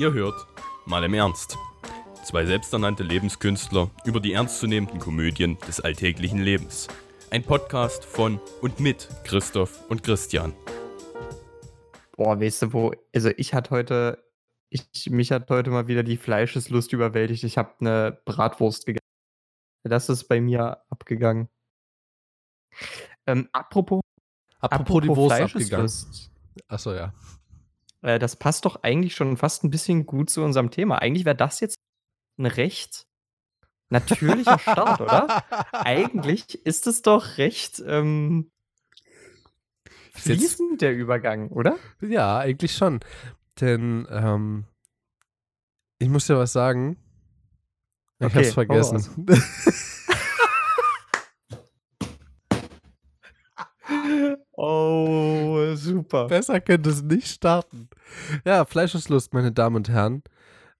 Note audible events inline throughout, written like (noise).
Ihr hört mal im Ernst. Zwei selbsternannte Lebenskünstler über die ernstzunehmenden Komödien des alltäglichen Lebens. Ein Podcast von und mit Christoph und Christian. Boah, weißt du wo? Also ich hatte heute, ich, mich hat heute mal wieder die Fleischeslust überwältigt. Ich habe eine Bratwurst gegessen. Das ist bei mir abgegangen. Ähm, apropos, Apropos, die Wurst abgegangen. Achso, ja. Äh, das passt doch eigentlich schon fast ein bisschen gut zu unserem Thema. Eigentlich wäre das jetzt ein recht natürlicher Start, oder? (laughs) Eigentlich ist es doch recht ähm, fließend, der Übergang, oder? Ja, eigentlich schon. Denn ähm, ich muss dir was sagen. Ich Okay, hab's vergessen. (laughs) (laughs) Oh, super. Besser könnte es nicht starten. Ja, Fleischeslust, meine Damen und Herren.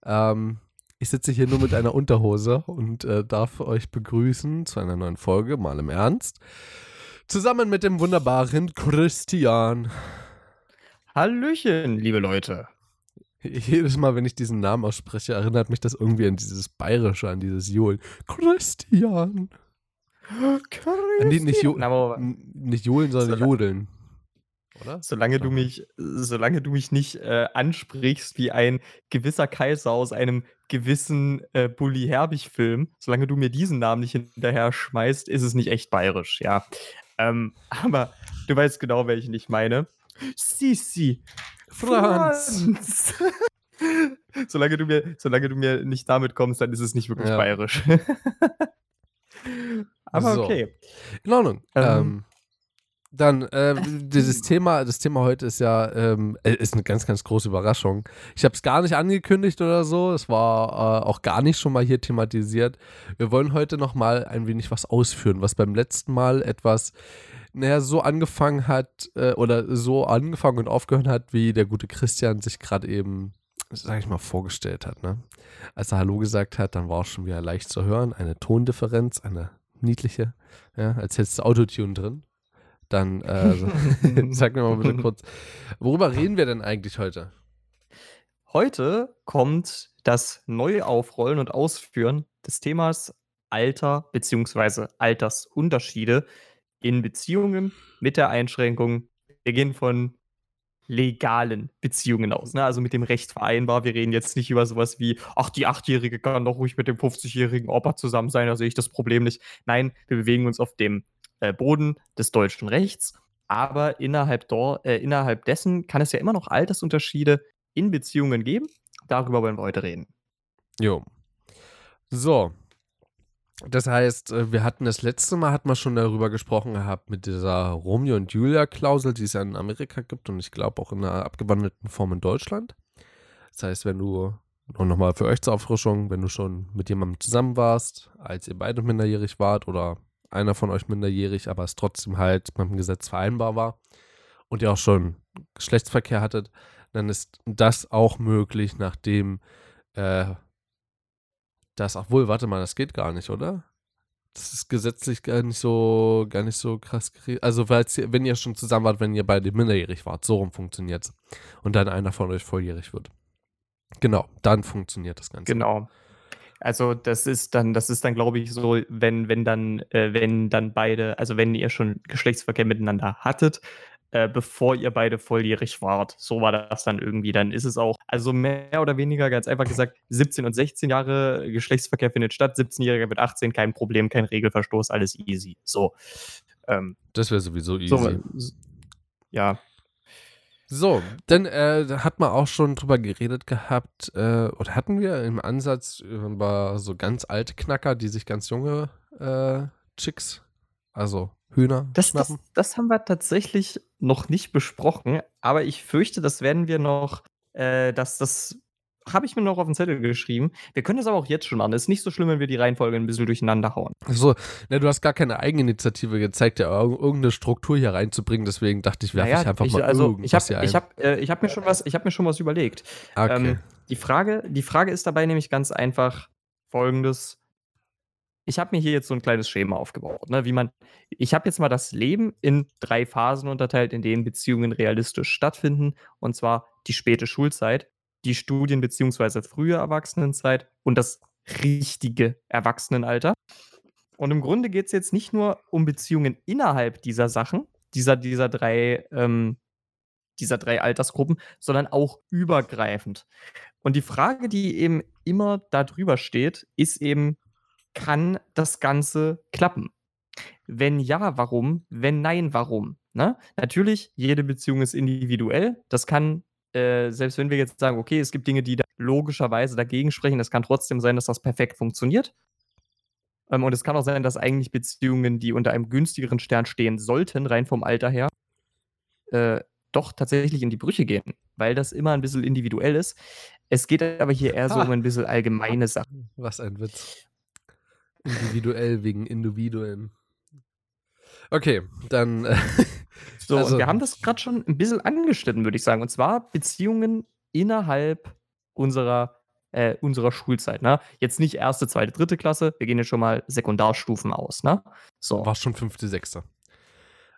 Ähm, ich sitze hier nur mit einer Unterhose und äh, darf euch begrüßen zu einer neuen Folge, mal im Ernst. Zusammen mit dem wunderbaren Christian. Hallöchen, liebe Leute. Jedes Mal, wenn ich diesen Namen ausspreche, erinnert mich das irgendwie an dieses Bayerische, an dieses Johlen. Christian. (gasps) An die, nicht, jo nicht Johlen, sondern Jodeln. Oder? solange du mich, solange du mich nicht äh, ansprichst wie ein gewisser Kaiser aus einem gewissen äh, Bully Herbig-Film, solange du mir diesen Namen nicht hinterher schmeißt, ist es nicht echt bayerisch, ja. Ähm, (laughs) aber du weißt genau, welchen ich meine. Sisi. Franz. Franz. (laughs) solange, du mir, solange du mir nicht damit kommst, dann ist es nicht wirklich Ja. bayerisch. (laughs) aber So. okay. In Ordnung. Ähm, Ähm. Dann, äh, dieses Thema, das Thema heute ist ja, ähm, äh, ist eine ganz, ganz große Überraschung. Ich habe es gar nicht angekündigt oder so. Es war äh, auch gar nicht schon mal hier thematisiert. Wir wollen heute noch mal ein wenig was ausführen, was beim letzten Mal etwas, naja, so angefangen hat äh, oder so angefangen und aufgehört hat, wie der gute Christian sich gerade eben, sag ich mal, vorgestellt hat. Ne? Als er Hallo gesagt hat, dann war es schon wieder leicht zu hören. Eine Tondifferenz, eine niedliche, ja, als hättest du Autotune drin. Dann äh, (laughs) sag mir mal bitte kurz, worüber reden wir denn eigentlich heute? Heute kommt das Neuaufrollen und Ausführen des Themas Alter bzw. Altersunterschiede in Beziehungen mit der Einschränkung, wir gehen von legalen Beziehungen aus, ne? also mit dem Recht vereinbar. Wir reden jetzt nicht über sowas wie, ach, die Achtjährige kann doch ruhig mit dem 50-jährigen Opa zusammen sein, da sehe ich das Problem nicht. Nein, wir bewegen uns auf dem äh, Boden des deutschen Rechts, aber innerhalb, dor äh, innerhalb dessen kann es ja immer noch Altersunterschiede in Beziehungen geben. Darüber wollen wir heute reden. Jo. So. Das heißt, äh, wir hatten das letzte Mal, hatten wir schon darüber gesprochen gehabt, mit dieser Romeo und Julia-Klausel, die es ja in Amerika gibt und ich glaube auch in einer abgewandelten Form in Deutschland. Das heißt, wenn du, und nochmal für euch zur Auffrischung, wenn du schon mit jemandem zusammen warst, als ihr beide minderjährig wart oder einer von euch minderjährig, aber es trotzdem halt mit dem Gesetz vereinbar war und ihr auch schon Geschlechtsverkehr hattet, dann ist das auch möglich, nachdem äh, das, ach wohl, warte mal, das geht gar nicht, oder? Das ist gesetzlich gar nicht so, gar nicht so krass geregelt. Also, wenn ihr schon zusammen wart, wenn ihr beide minderjährig wart, so rum funktioniert's. Und dann einer von euch volljährig wird. Genau, dann funktioniert das Ganze. Genau. Also das ist dann, das ist dann, glaube ich, so, wenn, wenn dann, äh, wenn dann beide, also wenn ihr schon Geschlechtsverkehr miteinander hattet, äh, bevor ihr beide volljährig wart. So war das dann irgendwie. Dann ist es auch, also mehr oder weniger ganz einfach gesagt, 17 und 16 Jahre Geschlechtsverkehr findet statt, 17-Jähriger mit 18, kein Problem, kein Regelverstoß, alles easy. So. Ähm, Das wäre sowieso easy. so ja, So, dann äh, da hat man auch schon drüber geredet gehabt, äh, oder hatten wir im Ansatz über so ganz alte Knacker, die sich ganz junge äh, Chicks, also Hühner, Das, das, schnappen? das haben wir tatsächlich noch nicht besprochen, aber ich fürchte, das werden wir noch, äh, das, das habe ich mir noch auf den Zettel geschrieben. Wir können das aber auch jetzt schon machen. Es ist nicht so schlimm, wenn wir die Reihenfolge ein bisschen durcheinander hauen. So, ne, du hast gar keine Eigeninitiative gezeigt, ja ir- irgendeine Struktur hier reinzubringen, deswegen dachte ich, werfe ich einfach mal also ich irgendwas habe ein. ich hab, äh, ich hab mir schon was, ich habe mir schon was überlegt. okay. Ähm, die, Frage, die Frage ist dabei nämlich ganz einfach folgendes. Ich habe mir hier jetzt so ein kleines Schema aufgebaut, ne, wie man ich habe jetzt mal das Leben in drei Phasen unterteilt, in denen Beziehungen realistisch stattfinden, und zwar die späte Schulzeit, die Studien- bzw. frühe Erwachsenenzeit und das richtige Erwachsenenalter. Und im Grunde geht es jetzt nicht nur um Beziehungen innerhalb dieser Sachen, dieser, dieser drei, ähm, dieser drei Altersgruppen, sondern auch übergreifend. Und die Frage, die eben immer da drüber steht, ist eben, kann das Ganze klappen? Wenn ja, warum? Wenn nein, warum? Ne? Natürlich, jede Beziehung ist individuell. Das kann, äh, selbst wenn wir jetzt sagen, okay, es gibt Dinge, die da logischerweise dagegen sprechen, es kann trotzdem sein, dass das perfekt funktioniert. Ähm, und es kann auch sein, dass eigentlich Beziehungen, die unter einem günstigeren Stern stehen sollten, rein vom Alter her, äh, doch tatsächlich in die Brüche gehen, weil das immer ein bisschen individuell ist. Es geht aber hier eher so um ein bisschen allgemeine Sachen. Was ein Witz. Individuell wegen Individuen. Okay, dann. Äh, (laughs) So, Also- wir haben das gerade schon ein bisschen angeschnitten, würde ich sagen. Und zwar Beziehungen innerhalb unserer, äh, unserer Schulzeit. Ne? Jetzt nicht erste, zweite, dritte Klasse. Wir gehen jetzt schon mal Sekundarstufen aus. Ne? So. war schon fünfte, sechste.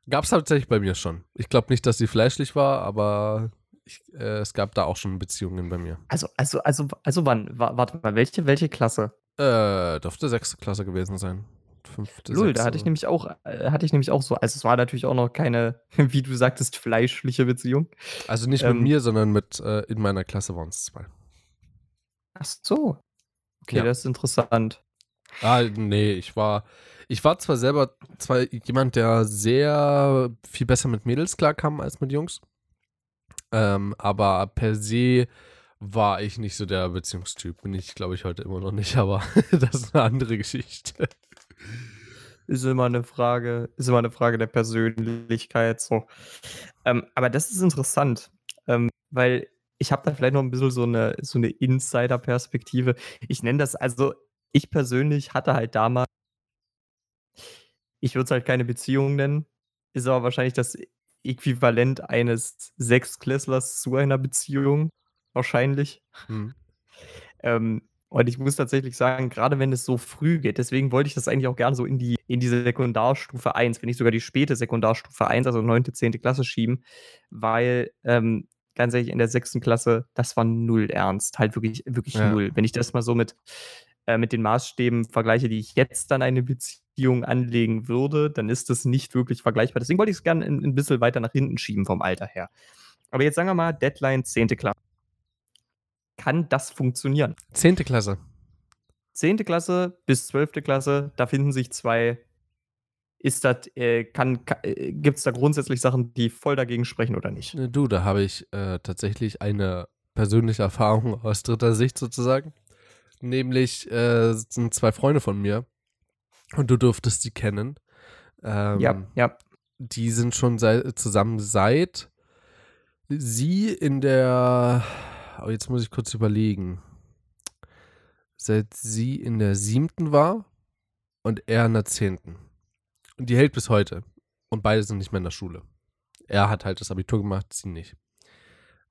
Gab es tatsächlich bei mir schon. Ich glaube nicht, dass sie fleischlich war, aber ich, äh, es gab da auch schon Beziehungen bei mir. Also, also, also, also wann? Wa- Warte mal, welche, welche Klasse? Äh, dürfte sechste Klasse gewesen sein. Fünfte, Lull, da hatte ich nämlich auch, äh, hatte ich nämlich auch so. Also es war natürlich auch noch keine, (laughs) wie du sagtest, fleischliche Beziehung. Also nicht ähm, mit mir, sondern mit äh, in meiner Klasse waren es zwei. Ach so. Okay, Ja. das ist interessant. Ah, nee, ich war. Ich war zwar selber zwar jemand, der sehr viel besser mit Mädels klarkam als mit Jungs. Ähm, aber per se war ich nicht so der Beziehungstyp. Bin ich, glaube ich, heute immer noch nicht, aber (laughs) das ist eine andere Geschichte. Ist immer eine Frage, ist immer eine Frage der Persönlichkeit. So. Ähm, aber das ist interessant, ähm, weil ich habe da vielleicht noch ein bisschen so eine, so eine Insider-Perspektive. Ich nenne das, also ich persönlich hatte halt damals, ich würde es halt keine Beziehung nennen, ist aber wahrscheinlich das Äquivalent eines Sechsklässlers zu einer Beziehung. Wahrscheinlich. Hm. Ähm, und ich muss tatsächlich sagen, gerade wenn es so früh geht, deswegen wollte ich das eigentlich auch gerne so in die, in diese Sekundarstufe 1, wenn nicht sogar die späte Sekundarstufe 1, also 9., 10. Klasse schieben, weil ähm, ganz ehrlich, in der 6. Klasse, das war null ernst. Halt wirklich, wirklich Ja. null. Wenn ich das mal so mit, äh, mit den Maßstäben vergleiche, die ich jetzt dann eine Beziehung anlegen würde, dann ist das nicht wirklich vergleichbar. Deswegen wollte ich es gerne ein, ein bisschen weiter nach hinten schieben vom Alter her. Aber jetzt sagen wir mal, Deadline 10. Klasse. Kann das funktionieren? Zehnte Klasse. 10. Klasse bis 12. Klasse, da finden sich zwei. Ist das, äh, kann, ka, äh, gibt es da grundsätzlich Sachen, die voll dagegen sprechen oder nicht? Äh, Du, da habe ich äh, tatsächlich eine persönliche Erfahrung (laughs) aus dritter Sicht sozusagen. Nämlich äh, sind zwei Freunde von mir und du durftest sie kennen. Ähm, ja, ja. Die sind schon sei, zusammen seit sie in der. Oh, jetzt muss ich kurz überlegen. Seit sie in der siebten war und er in der zehnten. Und die hält bis heute. Und beide sind nicht mehr in der Schule. Er hat halt das Abitur gemacht, sie nicht.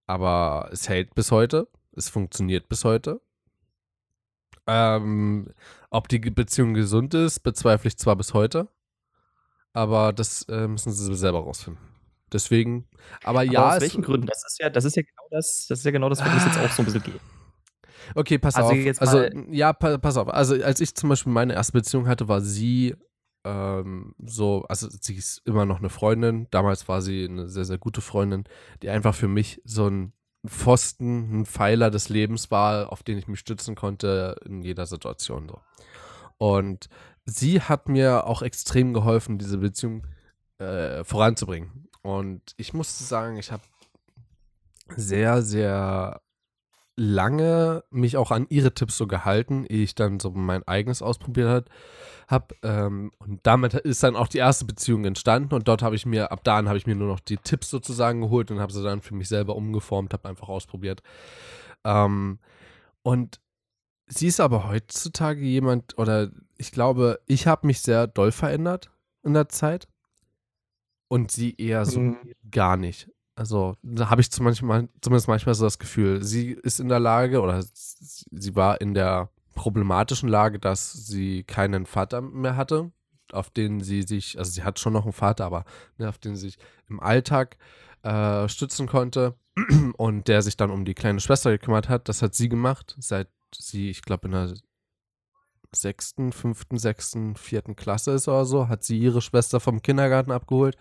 Aber es hält bis heute. Es funktioniert bis heute. Ähm, ob die Beziehung gesund ist, bezweifle ich zwar bis heute. Aber das äh, müssen sie selber rausfinden. Deswegen, aber ja. Aber aus welchen Gründen? Das ist ja, das ist ja genau das, das ist ja genau das, worum es jetzt auch so ein bisschen geht. Okay, pass Also auf. also, ja, pa pass auf. Also, als ich zum Beispiel meine erste Beziehung hatte, war sie ähm, so, also sie ist immer noch eine Freundin. Damals war sie eine sehr, sehr gute Freundin, die einfach für mich so ein Pfosten, ein Pfeiler des Lebens war, auf den ich mich stützen konnte in jeder Situation. So. Und sie hat mir auch extrem geholfen, diese Beziehung äh, voranzubringen. Und ich musste sagen, ich habe sehr, sehr lange mich auch an ihre Tipps so gehalten, ehe ich dann so mein eigenes ausprobiert habe. Ähm, und damit ist dann auch die erste Beziehung entstanden und dort habe ich mir, ab da habe ich mir nur noch die Tipps sozusagen geholt und habe sie dann für mich selber umgeformt, habe einfach ausprobiert. Ähm, und sie ist aber heutzutage jemand, oder ich glaube, ich habe mich sehr doll verändert in der Zeit und sie eher so Mhm. gar nicht. Also da habe ich zum manchmal, zumindest manchmal so das Gefühl, sie ist in der Lage oder sie war in der problematischen Lage, dass sie keinen Vater mehr hatte, auf den sie sich, also sie hat schon noch einen Vater, aber ne, auf den sie sich im Alltag äh, stützen konnte. (clears throat) und der sich dann um die kleine Schwester gekümmert hat. Das hat sie gemacht, seit sie, ich glaube, in der sechsten, fünften, sechsten, vierten Klasse ist oder so, hat sie ihre Schwester vom Kindergarten abgeholt,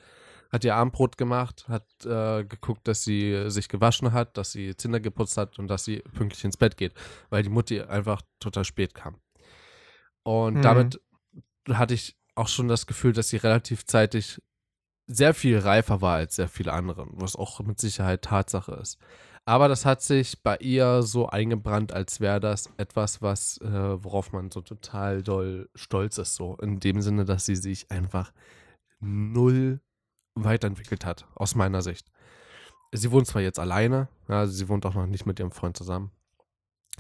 hat ihr Abendbrot gemacht, hat äh, geguckt, dass sie sich gewaschen hat, dass sie Zähne geputzt hat und dass sie pünktlich ins Bett geht, weil die Mutti einfach total spät kam. Und Mhm. damit hatte ich auch schon das Gefühl, dass sie relativ zeitig sehr viel reifer war als sehr viele andere, was auch mit Sicherheit Tatsache ist. Aber das hat sich bei ihr so eingebrannt, als wäre das etwas, was, äh, worauf man so total doll stolz ist, so in dem Sinne, dass sie sich einfach null weiterentwickelt hat, aus meiner Sicht. Sie wohnt zwar jetzt alleine, also sie wohnt auch noch nicht mit ihrem Freund zusammen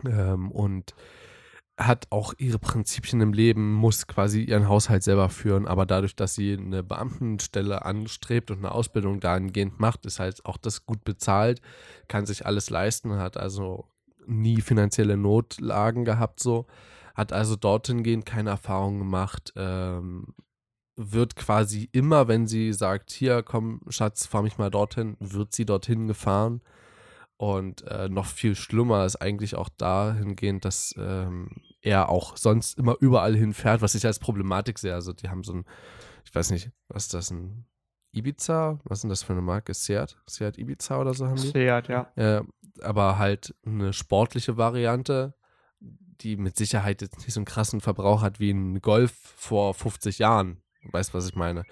ähm, und hat auch ihre Prinzipien im Leben, muss quasi ihren Haushalt selber führen, aber dadurch, dass sie eine Beamtenstelle anstrebt und eine Ausbildung dahingehend macht, ist halt auch das gut bezahlt, kann sich alles leisten, hat also nie finanzielle Notlagen gehabt, so, hat also dorthin gehend keine Erfahrung gemacht, ähm, wird quasi immer, wenn sie sagt, hier, komm, Schatz, fahr mich mal dorthin, wird sie dorthin gefahren. Und äh, noch viel schlimmer ist eigentlich auch dahingehend, dass ähm, er auch sonst immer überall hinfährt, was ich als Problematik sehe. Also die haben so ein, ich weiß nicht, was ist das, ein Ibiza? Was ist denn das für eine Marke? Seat? Seat Ibiza oder so haben die? Seat, ja. Äh, aber halt eine sportliche Variante, die mit Sicherheit jetzt nicht so einen krassen Verbrauch hat wie ein Golf vor 50 Jahren. Weißt was ich meine?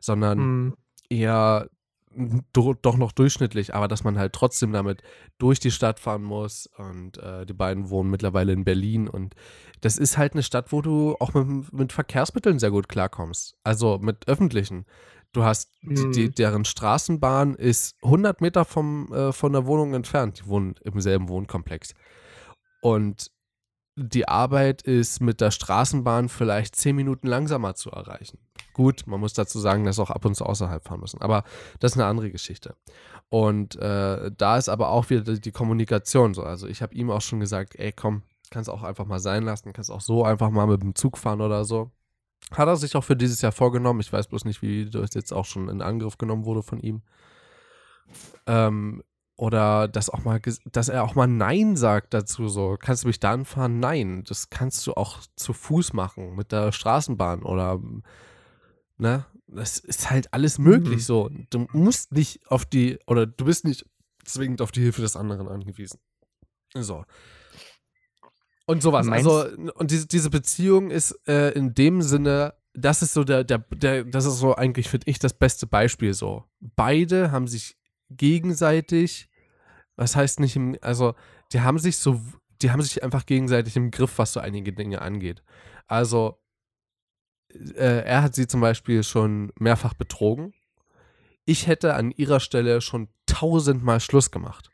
Sondern Mhm. eher do, doch noch durchschnittlich, aber dass man halt trotzdem damit durch die Stadt fahren muss und äh, die beiden wohnen mittlerweile in Berlin und das ist halt eine Stadt, wo du auch mit, mit Verkehrsmitteln sehr gut klarkommst, also mit öffentlichen. Du hast die, die, Mhm. deren Straßenbahn ist 100 Meter vom, äh, von der Wohnung entfernt. Die wohnen im selben Wohnkomplex. Und die Arbeit ist mit der Straßenbahn vielleicht 10 Minuten langsamer zu erreichen. Gut, man muss dazu sagen, dass auch ab und zu außerhalb fahren müssen. Aber das ist eine andere Geschichte. Und äh, da ist aber auch wieder die, die Kommunikation so. Also ich habe ihm auch schon gesagt, ey komm, kannst auch einfach mal sein lassen, kannst auch so einfach mal mit dem Zug fahren oder so. Hat er sich auch für dieses Jahr vorgenommen. Ich weiß bloß nicht, wie das jetzt auch schon in Angriff genommen wurde von ihm. Ähm, oder dass auch mal, dass er auch mal Nein sagt dazu. So, kannst du mich da anfahren? Nein, das kannst du auch zu Fuß machen mit der Straßenbahn oder ne? Das ist halt alles möglich Mhm. so. Du musst nicht auf die oder du bist nicht zwingend auf die Hilfe des anderen angewiesen. So. Und sowas. Meinst- also, und diese, diese Beziehung ist äh, in dem Sinne, das ist so der, der, der, das ist so eigentlich, finde ich, das beste Beispiel so. Beide haben sich gegenseitig, was heißt nicht im, also, die haben sich so, die haben sich einfach gegenseitig im Griff, was so einige Dinge angeht. Also, äh, er hat sie zum Beispiel schon mehrfach betrogen. Ich hätte an ihrer Stelle schon tausendmal Schluss gemacht.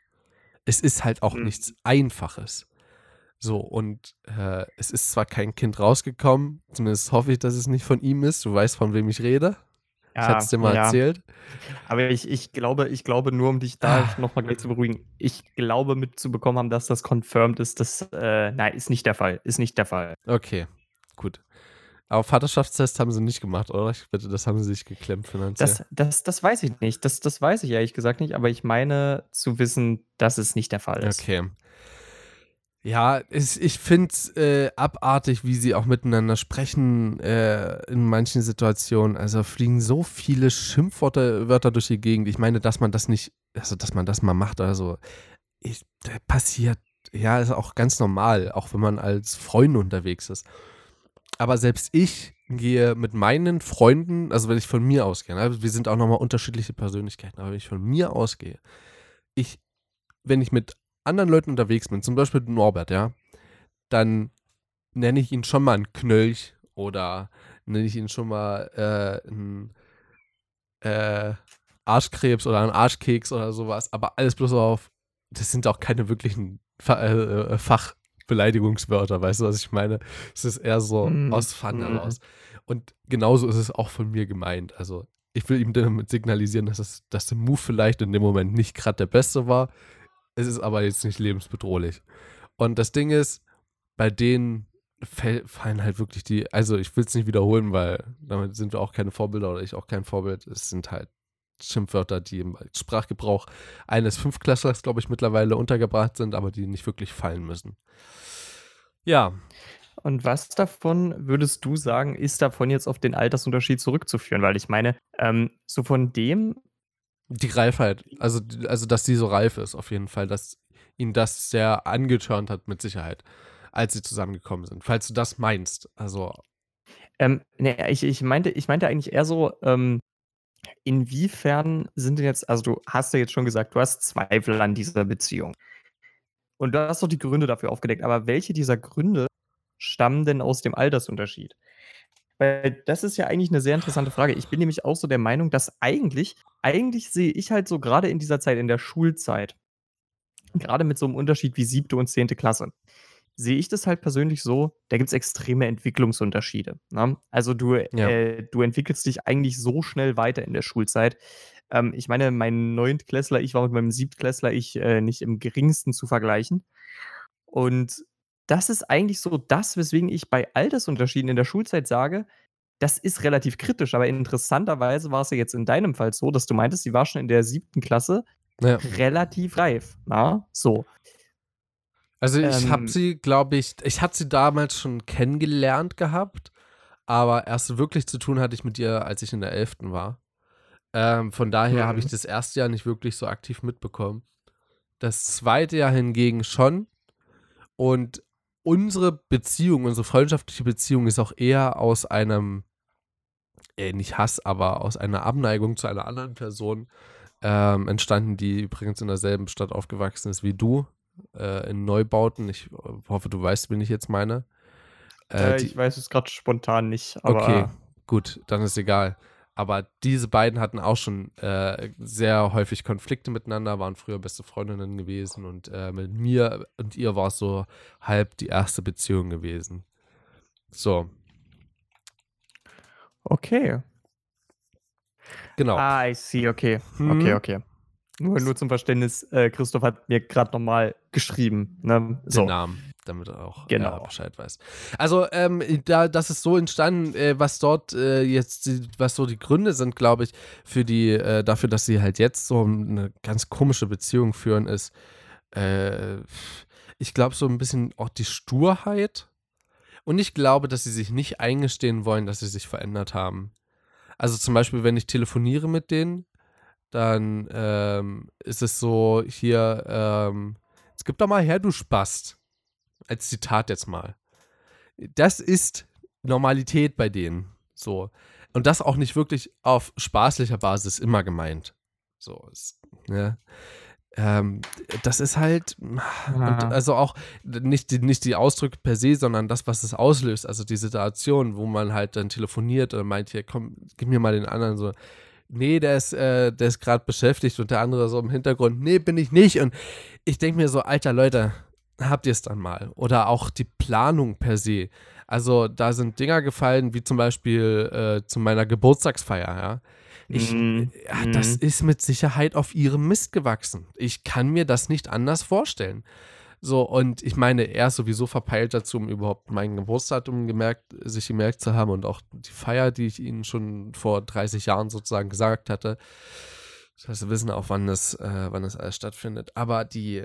Es ist halt auch Mhm. nichts Einfaches. So, und äh, es ist zwar kein Kind rausgekommen, zumindest hoffe ich, dass es nicht von ihm ist. Du weißt, von wem ich rede. Ich hatte es dir mal ja. erzählt. Aber ich, ich glaube, ich glaube nur, um dich da Ah. nochmal gleich zu beruhigen, ich glaube mitzubekommen haben, dass das confirmed ist, das, äh, nein, ist nicht der Fall, ist nicht der Fall. Okay, gut. Aber Vaterschaftstest haben sie nicht gemacht, oder? Ich bitte, das haben sie sich geklemmt finanziell. Das, das, das weiß ich nicht, das, das weiß ich ehrlich gesagt nicht, aber ich meine zu wissen, dass es nicht der Fall ist. Okay. Ja, ich, ich finde es äh, abartig, wie sie auch miteinander sprechen äh, in manchen Situationen. Also fliegen so viele Schimpfwörter Wörter durch die Gegend. Ich meine, dass man das nicht, also dass man das mal macht oder so, ich, äh, passiert. Ja, ist auch ganz normal, auch wenn man als Freund unterwegs ist. Aber selbst ich gehe mit meinen Freunden, also wenn ich von mir ausgehe, ne, wir sind auch nochmal unterschiedliche Persönlichkeiten, aber wenn ich von mir ausgehe, ich, wenn ich mit anderen Leuten unterwegs bin, zum Beispiel Norbert, ja, dann nenne ich ihn schon mal einen Knölch oder nenne ich ihn schon mal äh, einen äh, Arschkrebs oder einen Arschkeks oder sowas, aber alles bloß auf, das sind auch keine wirklichen Fa äh, äh, Fachbeleidigungswörter, weißt du, was ich meine? Es ist eher so Mhm. aus Fun Mhm. heraus. Und genauso ist es auch von mir gemeint. Also ich will ihm damit signalisieren, dass, es, dass der Move vielleicht in dem Moment nicht gerade der beste war. Es ist aber jetzt nicht lebensbedrohlich. Und das Ding ist, bei denen fallen halt wirklich die, also ich will es nicht wiederholen, weil damit sind wir auch keine Vorbilder oder ich auch kein Vorbild. Es sind halt Schimpfwörter, die im Sprachgebrauch eines Fünftklässlers, glaube ich, mittlerweile untergebracht sind, aber die nicht wirklich fallen müssen. Ja. Und was davon würdest du sagen, ist davon jetzt auf den Altersunterschied zurückzuführen? Weil ich meine, ähm, so von dem. Die Reifheit. Also, also, dass sie so reif ist, auf jeden Fall. Dass ihn das sehr angetörnt hat, mit Sicherheit, als sie zusammengekommen sind. Falls du das meinst. Also. Ähm, nee, ich, ich, meinte, ich meinte eigentlich eher so, ähm, inwiefern sind denn jetzt, also du hast ja jetzt schon gesagt, du hast Zweifel an dieser Beziehung. Und du hast doch die Gründe dafür aufgedeckt. Aber welche dieser Gründe stammen denn aus dem Altersunterschied? Weil das ist ja eigentlich eine sehr interessante Frage. Ich bin nämlich auch so der Meinung, dass eigentlich, eigentlich sehe ich halt so gerade in dieser Zeit, in der Schulzeit, gerade mit so einem Unterschied wie siebte und zehnte Klasse, sehe ich das halt persönlich so, da gibt es extreme Entwicklungsunterschiede. Ne? Also du, ja. äh, du entwickelst dich eigentlich so schnell weiter in der Schulzeit. Ähm, ich meine, mein Neuntklässler, ich war mit meinem Siebtklässler, ich äh, nicht im geringsten zu vergleichen. Und das ist eigentlich so das, weswegen ich bei Altersunterschieden in der Schulzeit sage, das ist relativ kritisch, aber interessanterweise war es ja jetzt in deinem Fall so, dass du meintest, sie war schon in der siebten Klasse ja. relativ reif. Na? So. Also ich ähm, habe sie, glaube ich, ich hatte sie damals schon kennengelernt gehabt, aber erst wirklich zu tun hatte ich mit ihr, als ich in der 11. war. Ähm, von daher mhm. habe ich das erste Jahr nicht wirklich so aktiv mitbekommen. Das zweite Jahr hingegen schon. Und unsere Beziehung, unsere freundschaftliche Beziehung ist auch eher aus einem, äh, nicht Hass, aber aus einer Abneigung zu einer anderen Person ähm, entstanden, die übrigens in derselben Stadt aufgewachsen ist wie du, äh, in Neubauten. Ich hoffe, du weißt, wen ich jetzt meine. Äh, äh, ich weiß es gerade spontan nicht. okay, gut, dann ist egal. Aber diese beiden hatten auch schon äh, sehr häufig Konflikte miteinander, waren früher beste Freundinnen gewesen und äh, mit mir und ihr war es so halb die erste Beziehung gewesen. So. Okay. Genau. Ah, I see, okay. Hm. Okay, okay. Nur, nur zum Verständnis, äh, Christoph hat mir gerade nochmal geschrieben. Ne? So. Den Namen damit er auch genau. äh, Bescheid weiß. Also, ähm, da, das ist so entstanden, äh, was dort äh, jetzt, was so die Gründe sind, glaube ich, für die, äh, dafür, dass sie halt jetzt so eine ganz komische Beziehung führen, ist, äh, ich glaube, so ein bisschen auch die Sturheit. Und ich glaube, dass sie sich nicht eingestehen wollen, dass sie sich verändert haben. Also zum Beispiel, wenn ich telefoniere mit denen, dann ähm, ist es so hier, ähm, es gibt doch mal her, du Spast als Zitat jetzt mal. Das ist Normalität bei denen. So. Und das auch nicht wirklich auf spaßlicher Basis immer gemeint. So, ist, ne? Ähm, das ist halt, also auch nicht die, nicht die Ausdrücke per se, sondern das, was es auslöst, also die Situation, wo man halt dann telefoniert und meint, hier, komm, gib mir mal den anderen so, nee, der ist, äh, der ist gerade beschäftigt und der andere so im Hintergrund, nee, bin ich nicht. Und ich denke mir so, alter Leute, habt ihr es dann mal. Oder auch die Planung per se. Also da sind Dinger gefallen, wie zum Beispiel äh, zu meiner Geburtstagsfeier, ja. Ich, mm, ja, das mm. ist mit Sicherheit auf ihrem Mist gewachsen. Ich kann mir das nicht anders vorstellen. So, und ich meine, er ist sowieso verpeilt dazu, um überhaupt mein Geburtsdatum gemerkt, sich gemerkt zu haben und auch die Feier, die ich ihnen schon vor 30 Jahren sozusagen gesagt hatte. Das heißt, wir wissen auch, wann das, äh, wann das alles stattfindet. Aber die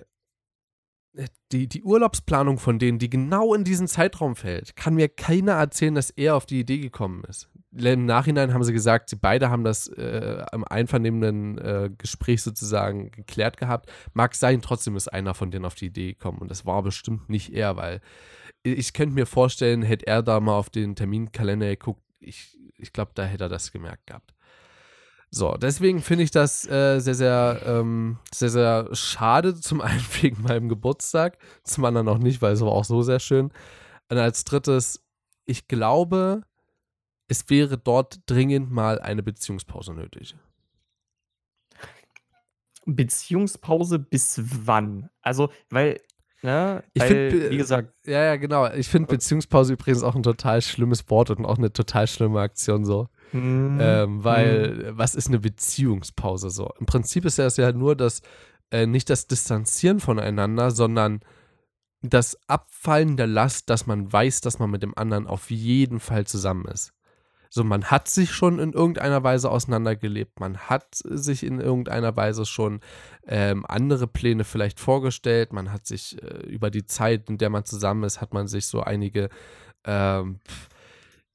die, die Urlaubsplanung von denen, die genau in diesen Zeitraum fällt, kann mir keiner erzählen, dass er auf die Idee gekommen ist. Im Nachhinein haben sie gesagt, sie beide haben das äh, im einvernehmenden äh, Gespräch sozusagen geklärt gehabt. Mag sein, trotzdem ist einer von denen auf die Idee gekommen und das war bestimmt nicht er, weil ich könnte mir vorstellen, hätte er da mal auf den Terminkalender geguckt, ich, ich glaube, da hätte er das gemerkt gehabt. So, deswegen finde ich das äh, sehr, sehr, ähm, sehr, sehr schade. Zum einen (laughs) wegen meinem Geburtstag, zum anderen auch nicht, weil es war auch so sehr schön. Und als drittes, ich glaube, es wäre dort dringend mal eine Beziehungspause nötig. Beziehungspause bis wann? Also, weil, ne, ich finde, wie gesagt. Ja, ja, genau. Ich finde Beziehungspause übrigens auch ein total schlimmes Wort und auch eine total schlimme Aktion so. Mhm. Ähm, weil, mhm. was ist eine Beziehungspause so? Im Prinzip ist es ja nur das, äh, nicht das Distanzieren voneinander, sondern das Abfallen der Last, dass man weiß, dass man mit dem anderen auf jeden Fall zusammen ist. So, man hat sich schon in irgendeiner Weise auseinandergelebt, man hat sich in irgendeiner Weise schon ähm, andere Pläne vielleicht vorgestellt, man hat sich äh, über die Zeit, in der man zusammen ist, hat man sich so einige ähm,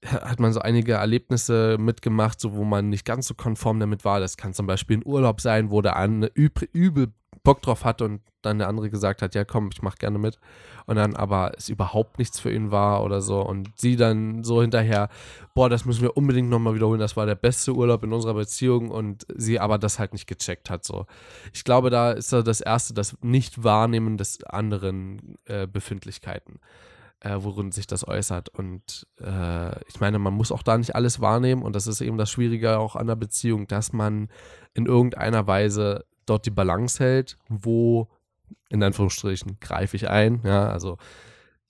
hat man so einige Erlebnisse mitgemacht, so wo man nicht ganz so konform damit war. Das kann zum Beispiel ein Urlaub sein, wo der eine übel Bock drauf hatte und dann der andere gesagt hat, ja komm, ich mach gerne mit. Und dann aber es überhaupt nichts für ihn war oder so. Und sie dann so hinterher, boah, das müssen wir unbedingt nochmal wiederholen, das war der beste Urlaub in unserer Beziehung und sie aber das halt nicht gecheckt hat. So. Ich glaube, da ist das erste, das Nicht-Wahrnehmen des anderen äh, Befindlichkeiten. Äh, worin sich das äußert. Und äh, ich meine, man muss auch da nicht alles wahrnehmen und das ist eben das Schwierige auch an der Beziehung, dass man in irgendeiner Weise dort die Balance hält, wo, in Anführungsstrichen, greife ich ein. Ja, also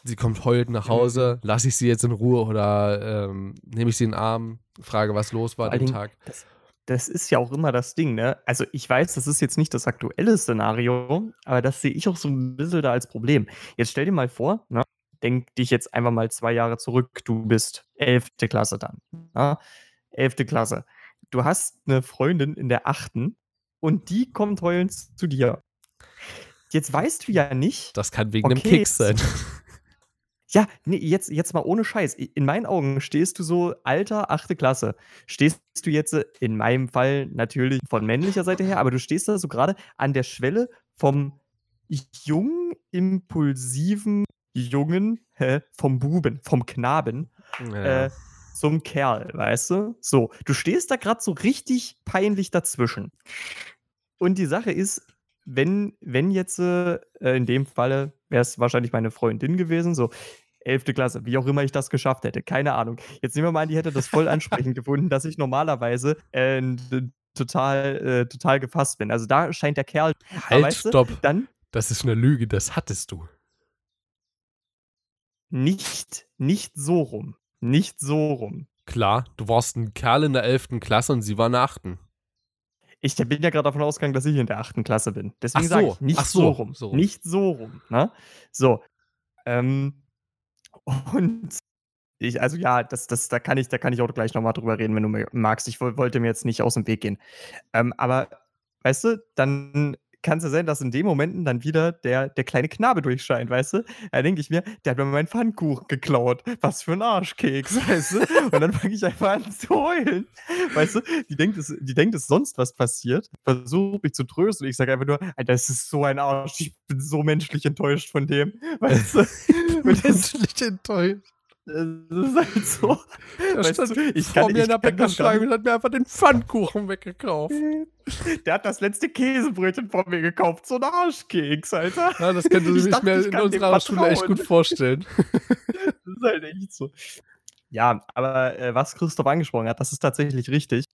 sie kommt heulend nach Hause, mhm. lasse ich sie jetzt in Ruhe oder ähm, nehme ich sie in den Arm, frage, was los war den Tag. Das, das ist ja auch immer das Ding, ne? Also ich weiß, das ist jetzt nicht das aktuelle Szenario, aber das sehe ich auch so ein bisschen da als Problem. Jetzt stell dir mal vor, ne? Denk dich jetzt einfach mal zwei Jahre zurück, du bist 11. Klasse dann. Ja? 11. Klasse. Du hast eine Freundin in der achten und die kommt heulend zu dir. Jetzt weißt du ja nicht. Das kann wegen okay, dem Keks sein. (laughs) Ja, nee, jetzt, jetzt mal ohne Scheiß. In meinen Augen stehst du so, alter, achte Klasse. Stehst du jetzt in meinem Fall natürlich von männlicher Seite her, aber du stehst da so gerade an der Schwelle vom jungen, impulsiven Jungen, hä, vom Buben, vom Knaben, ja. äh, zum Kerl, weißt du? So, du stehst da gerade so richtig peinlich dazwischen. Und die Sache ist, wenn, wenn jetzt äh, in dem Falle wäre es wahrscheinlich meine Freundin gewesen, so 11. Klasse, wie auch immer ich das geschafft hätte, keine Ahnung. Jetzt nehmen wir mal an, die hätte das voll ansprechend (laughs) gefunden, dass ich normalerweise äh, total, äh, total gefasst bin. Also da scheint der Kerl. Halt, weißt du, stopp. Dann, das ist eine Lüge, das hattest du. Nicht, nicht so rum. Nicht so rum. Klar, du warst ein Kerl in der 11. Klasse und sie war in der 8. Ich bin ja gerade davon ausgegangen, dass ich in der 8. Klasse bin. Deswegen so. sage ich nicht so, so, rum. So. Nicht so rum. Ne? So. Ähm, und ich, also ja, das, das, da kann ich, da kann ich auch gleich nochmal drüber reden, wenn du magst. Ich wollte mir jetzt nicht aus dem Weg gehen. Ähm, aber weißt du, dann kann es ja sein, dass in den Momenten dann wieder der, der kleine Knabe durchscheint, weißt du? Da denke ich mir, der hat mir meinen Pfannkuchen geklaut. Was für ein Arschkeks, (laughs) weißt du? Und dann fange ich einfach an zu heulen. Weißt du? Die denkt, es, die denkt, es sonst was passiert. Versucht mich zu trösten. Ich sage einfach nur, Alter, das ist so ein Arsch. Ich bin so menschlich enttäuscht von dem. Weißt du? (laughs) menschlich enttäuscht. Das ist halt so. (laughs) Der stand du, ich vor kann, mir in der Bäckerscheibe und hat mir einfach den Pfannkuchen weggekauft. (laughs) Der hat das letzte Käsebrötchen von mir gekauft. So ein Arschkeks, Alter. Ja, das könnte sich nicht mehr in unserer Schule echt gut vorstellen. (laughs) Das ist halt echt so. Ja, aber äh, was Christoph angesprochen hat, das ist tatsächlich richtig.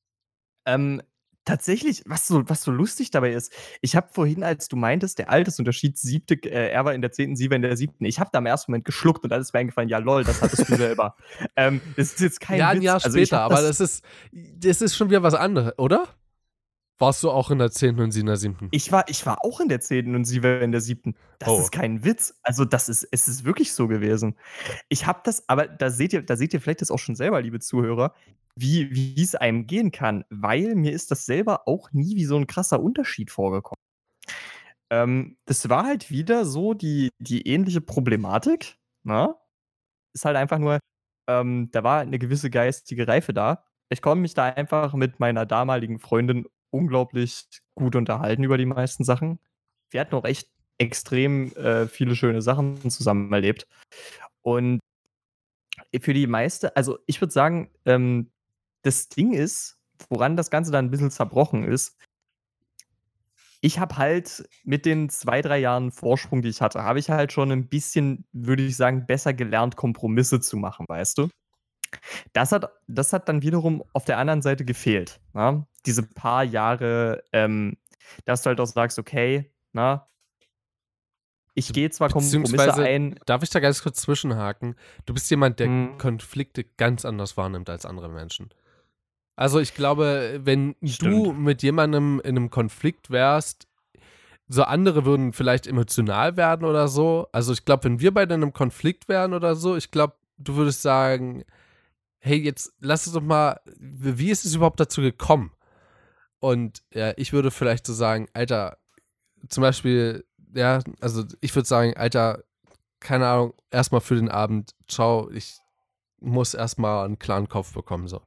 Ähm, Tatsächlich, was so, was so lustig dabei ist, ich habe vorhin, als du meintest, der Altersunterschied siebte, äh, er war in der zehnten, sie war in der siebten, ich habe da im ersten Moment geschluckt und alles ist mir eingefallen, ja lol, das hattest du selber. (laughs) ähm, das ist jetzt kein Ja, ein Witz. Jahr also später, aber das, das ist, das ist schon wieder was anderes, oder? Warst du auch in der 10. und sie in der 7.? Ich war, ich war auch in der 10. und sie war in der 7. Das oh. ist kein Witz. Also, das ist, es ist wirklich so gewesen. Ich habe das, aber da seht ihr, da seht ihr vielleicht das auch schon selber, liebe Zuhörer, wie, wie es einem gehen kann, weil mir ist das selber auch nie wie so ein krasser Unterschied vorgekommen. Ähm, das war halt wieder so die, die ähnliche Problematik. Na? Ne? Ist halt einfach nur, ähm, da war eine gewisse geistige Reife da. Ich konnte mich da einfach mit meiner damaligen Freundin unglaublich gut unterhalten über die meisten Sachen. Wir hatten auch echt extrem äh, viele schöne Sachen zusammen erlebt. Und für die meiste, also ich würde sagen, ähm, das Ding ist, woran das Ganze dann ein bisschen zerbrochen ist, ich habe halt mit den zwei, drei Jahren Vorsprung, die ich hatte, habe ich halt schon ein bisschen, würde ich sagen, besser gelernt, Kompromisse zu machen, weißt du? Das hat, das hat dann wiederum auf der anderen Seite gefehlt. Na? Ne? Diese paar Jahre, ähm, dass du halt auch sagst, okay, na, ich gehe zwar Kompromisse ein. Darf ich da ganz kurz zwischenhaken? Du bist jemand, der hm. Konflikte ganz anders wahrnimmt als andere Menschen. Also ich glaube, wenn Stimmt. du mit jemandem in einem Konflikt wärst, so andere würden vielleicht emotional werden oder so. Also ich glaube, wenn wir beide in einem Konflikt wären oder so, ich glaube, du würdest sagen, hey, jetzt lass es doch mal, wie ist es überhaupt dazu gekommen? Und ja, ich würde vielleicht so sagen, Alter, zum Beispiel, ja, also ich würde sagen, Alter, keine Ahnung, erstmal für den Abend, ciao, ich muss erstmal einen klaren Kopf bekommen, so.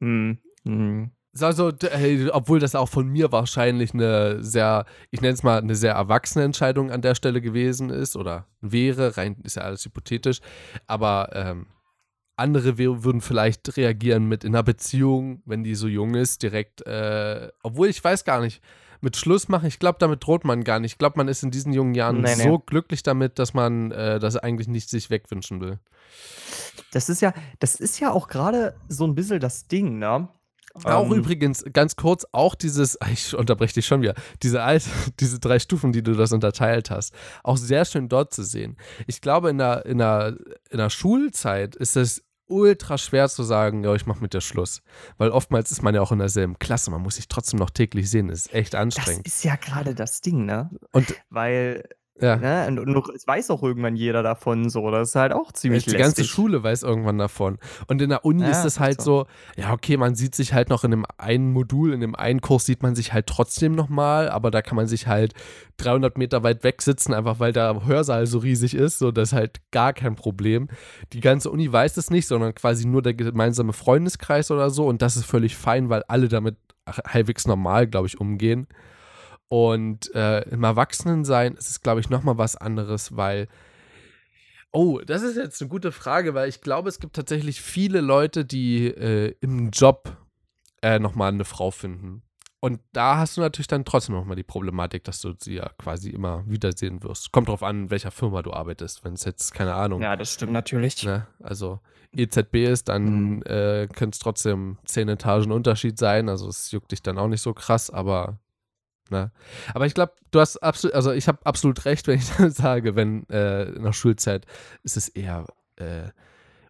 Hm. Hm. Also, hey, obwohl das auch von mir wahrscheinlich eine sehr, ich nenne es mal, eine sehr erwachsene Entscheidung an der Stelle gewesen ist oder wäre, rein ist ja alles hypothetisch, aber ähm, andere würden vielleicht reagieren mit in einer Beziehung, wenn die so jung ist, direkt, äh, obwohl ich weiß gar nicht, mit Schluss machen, ich glaube, damit droht man gar nicht. Ich glaube, man ist in diesen jungen Jahren nee, so nee. glücklich damit, dass man äh, das eigentlich nicht sich wegwünschen will. Das ist ja, das ist ja auch gerade so ein bisschen das Ding, ne? Auch ähm, übrigens, ganz kurz, auch dieses, (laughs) ich unterbreche dich schon wieder, diese, alte, (laughs) diese drei Stufen, die du das unterteilt hast, auch sehr schön dort zu sehen. Ich glaube, in der, in der, in der Schulzeit ist es ultra schwer zu sagen, ja, ich mache mit der Schluss. Weil oftmals ist man ja auch in derselben Klasse, man muss sich trotzdem noch täglich sehen, das ist echt anstrengend. Das ist ja gerade das Ding, ne? Und weil ja. Ne? Und, und es weiß auch irgendwann jeder davon so. Das ist halt auch ziemlich Die lästig. ganze Schule weiß irgendwann davon. Und in der Uni ja, ist es halt so. so, ja, okay, man sieht sich halt noch in dem einen Modul, in dem einen Kurs sieht man sich halt trotzdem nochmal, aber da kann man sich halt 300 Meter weit weg sitzen, einfach weil der Hörsaal so riesig ist. So, das ist halt gar kein Problem. Die ganze Uni weiß es nicht, sondern quasi nur der gemeinsame Freundeskreis oder so. Und das ist völlig fein, weil alle damit halbwegs normal, glaube ich, umgehen. Und äh, im Erwachsenensein ist es, glaube ich, nochmal was anderes, weil. Oh, das ist jetzt eine gute Frage, weil ich glaube, es gibt tatsächlich viele Leute, die äh, im Job äh, nochmal eine Frau finden. Und da hast du natürlich dann trotzdem nochmal die Problematik, dass du sie ja quasi immer wiedersehen wirst. Kommt drauf an, in welcher Firma du arbeitest. Wenn es jetzt, keine Ahnung. Ja, das stimmt natürlich. Ne? Also EZB ist, dann mhm. äh, könnte es trotzdem zehn Etagen Unterschied sein. Also es juckt dich dann auch nicht so krass, aber Ne? Aber ich glaube, du hast absolut, also ich habe absolut recht, wenn ich (laughs) sage, wenn äh, der Schulzeit ist es eher äh,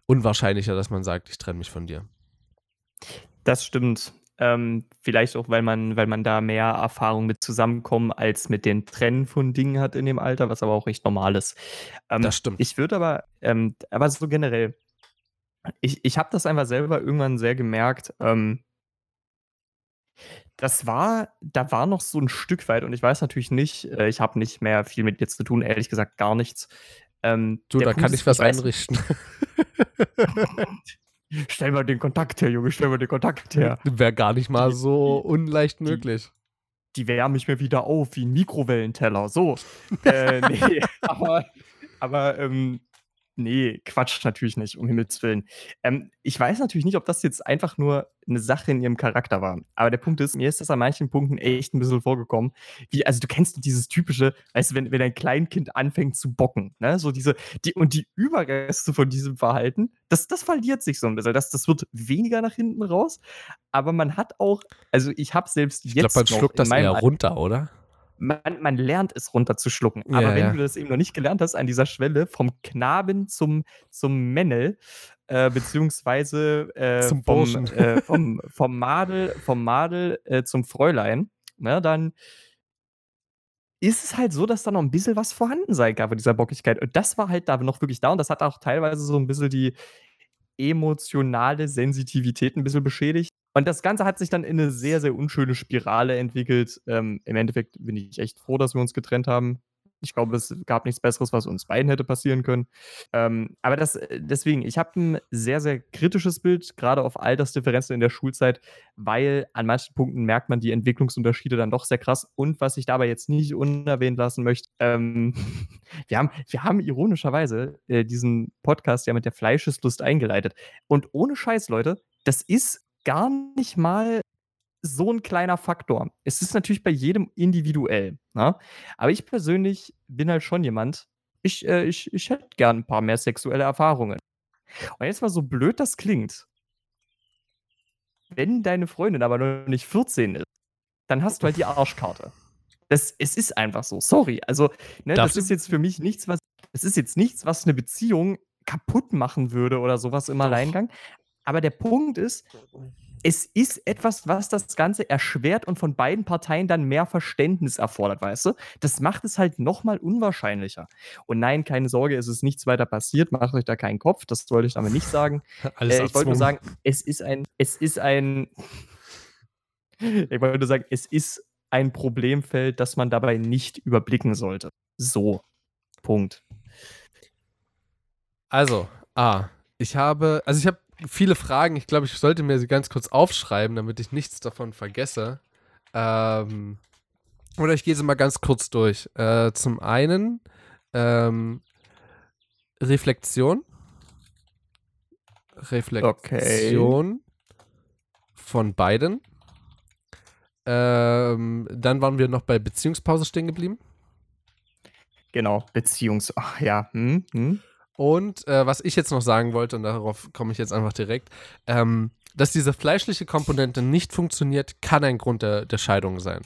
unwahrscheinlicher, dass man sagt, ich trenne mich von dir. Das stimmt. Ähm, vielleicht auch, weil man, weil man da mehr Erfahrung mit zusammenkommen als mit den Trennen von Dingen hat in dem Alter, was aber auch recht normal ist. Ähm, das stimmt. Ich würde aber, ähm, aber so generell, ich, ich habe das einfach selber irgendwann sehr gemerkt, ähm, das war da war noch so ein Stück weit und ich weiß natürlich nicht äh, ich habe nicht mehr viel mit dir zu tun, ehrlich gesagt gar nichts. Ähm, Du, da Punkt kann ich was weiß einrichten. (laughs) Stell mal den Kontakt her, Junge, stell mal den Kontakt her. (laughs) Wäre gar nicht mal Die so unleicht die möglich. die wärme ich mir wieder auf wie ein Mikrowellenteller, so. Äh, ne, (laughs) aber aber, ähm Nee, Quatsch natürlich nicht, um Himmels Willen. Ähm, ich weiß natürlich nicht, ob das jetzt einfach nur eine Sache in ihrem Charakter war. Aber der Punkt ist, mir ist das an manchen Punkten echt ein bisschen vorgekommen. Wie, also du kennst dieses typische, weißt du, wenn, wenn ein Kleinkind anfängt zu bocken, ne? So diese, die, und die Überreste von diesem Verhalten, das, das verliert sich so ein bisschen. Das, das wird weniger nach hinten raus. Aber man hat auch, also ich habe selbst jetzt. Ich glaube, man schluckt das eher runter, oder? Man, man lernt es runterzuschlucken. Aber ja, wenn ja. du das eben noch nicht gelernt hast, an dieser Schwelle vom Knaben zum, zum Männel, äh, beziehungsweise äh, zum vom, äh, vom, vom Madel, vom Madel äh, zum Fräulein, ne, dann ist es halt so, dass da noch ein bisschen was vorhanden sein gab bei dieser Bockigkeit. Und das war halt da noch wirklich da und das hat auch teilweise so ein bisschen die emotionale Sensitivität ein bisschen beschädigt. Und das Ganze hat sich dann in eine sehr, sehr unschöne Spirale entwickelt. Ähm, Im Endeffekt bin ich echt froh, dass wir uns getrennt haben. Ich glaube, es gab nichts Besseres, was uns beiden hätte passieren können. Ähm, aber das, äh, deswegen, ich habe ein sehr, sehr kritisches Bild, gerade auf Altersdifferenzen in der Schulzeit, weil an manchen Punkten merkt man die Entwicklungsunterschiede dann doch sehr krass. Und was ich dabei jetzt nicht unerwähnt lassen möchte, ähm, (laughs) wir, haben, wir haben ironischerweise äh, diesen Podcast ja mit der Fleischeslust eingeleitet. Und ohne Scheiß, Leute, das ist gar nicht mal so ein kleiner Faktor. Es ist natürlich bei jedem individuell, ne? Aber ich persönlich bin halt schon jemand, ich, äh, ich, ich hätte gern ein paar mehr sexuelle Erfahrungen. Und jetzt mal so blöd das klingt, wenn deine Freundin aber noch nicht 14 ist, dann hast du halt die Arschkarte. Das, es ist einfach so. Sorry. Also, ne, das ist jetzt für mich nichts, was. Es ist jetzt nichts, was eine Beziehung kaputt machen würde oder sowas im Alleingang. Aber der Punkt ist, es ist etwas, was das Ganze erschwert und von beiden Parteien dann mehr Verständnis erfordert, weißt du? Das macht es halt nochmal unwahrscheinlicher. Und nein, keine Sorge, es ist nichts weiter passiert, macht euch da keinen Kopf, das wollte ich damit nicht sagen. (laughs) Alles Äh, ich wollte nur sagen, es ist ein, es ist ein, (laughs) ich wollte nur sagen, es ist ein Problemfeld, das man dabei nicht überblicken sollte. So. Punkt. Also, A. Ich habe, also ich habe viele Fragen. Ich glaube, ich sollte mir sie ganz kurz aufschreiben, damit ich nichts davon vergesse. Ähm, oder ich gehe sie mal ganz kurz durch. Äh, zum einen ähm, Reflexion. Reflexion von beiden. Ähm, dann waren wir noch bei Beziehungspause stehen geblieben. Genau, Beziehungs... Ach ja, hm, hm. Und äh, was ich jetzt noch sagen wollte, und darauf komme ich jetzt einfach direkt, ähm, dass diese fleischliche Komponente nicht funktioniert, kann ein Grund der, der Scheidung sein.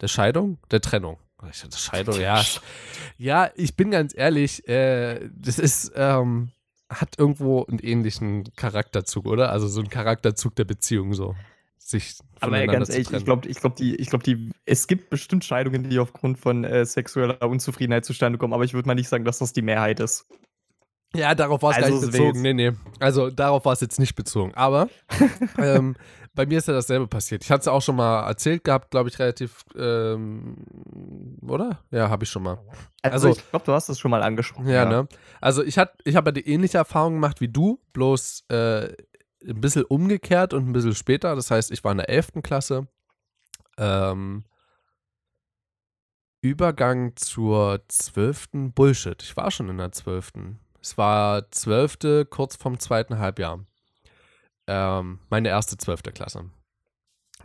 Der Scheidung? Der Trennung. Ich hatte Scheidung, ja. Ja, ich bin ganz ehrlich, äh, das ist, ähm, hat irgendwo einen ähnlichen Charakterzug, oder? Also so einen Charakterzug der Beziehung, so. Sich Aber ganz ehrlich, ich glaube, ich glaub, die, ich glaub, die, es gibt bestimmt Scheidungen, die aufgrund von äh, sexueller Unzufriedenheit zustande kommen, aber ich würde mal nicht sagen, dass das die Mehrheit ist. Ja, darauf war es Also, gar nicht bezogen. Nee, nee. Also darauf war es jetzt nicht bezogen. Aber (laughs) ähm, bei mir ist ja dasselbe passiert. Ich hatte es auch schon mal erzählt gehabt, glaube ich, relativ, ähm, oder? Ja, habe ich schon mal. Also, Also- ich glaube, du hast es schon mal angesprochen. Ja, ne? Also ich, hat, ich habe ja die ähnliche Erfahrung gemacht wie du, bloß äh, ein bisschen umgekehrt und ein bisschen später. Das heißt, ich war in der 11. Klasse. Ähm, Übergang zur 12. Bullshit. Ich war schon in der 12. Es war 12. kurz vorm zweiten Halbjahr. Ähm, meine erste 12. Klasse.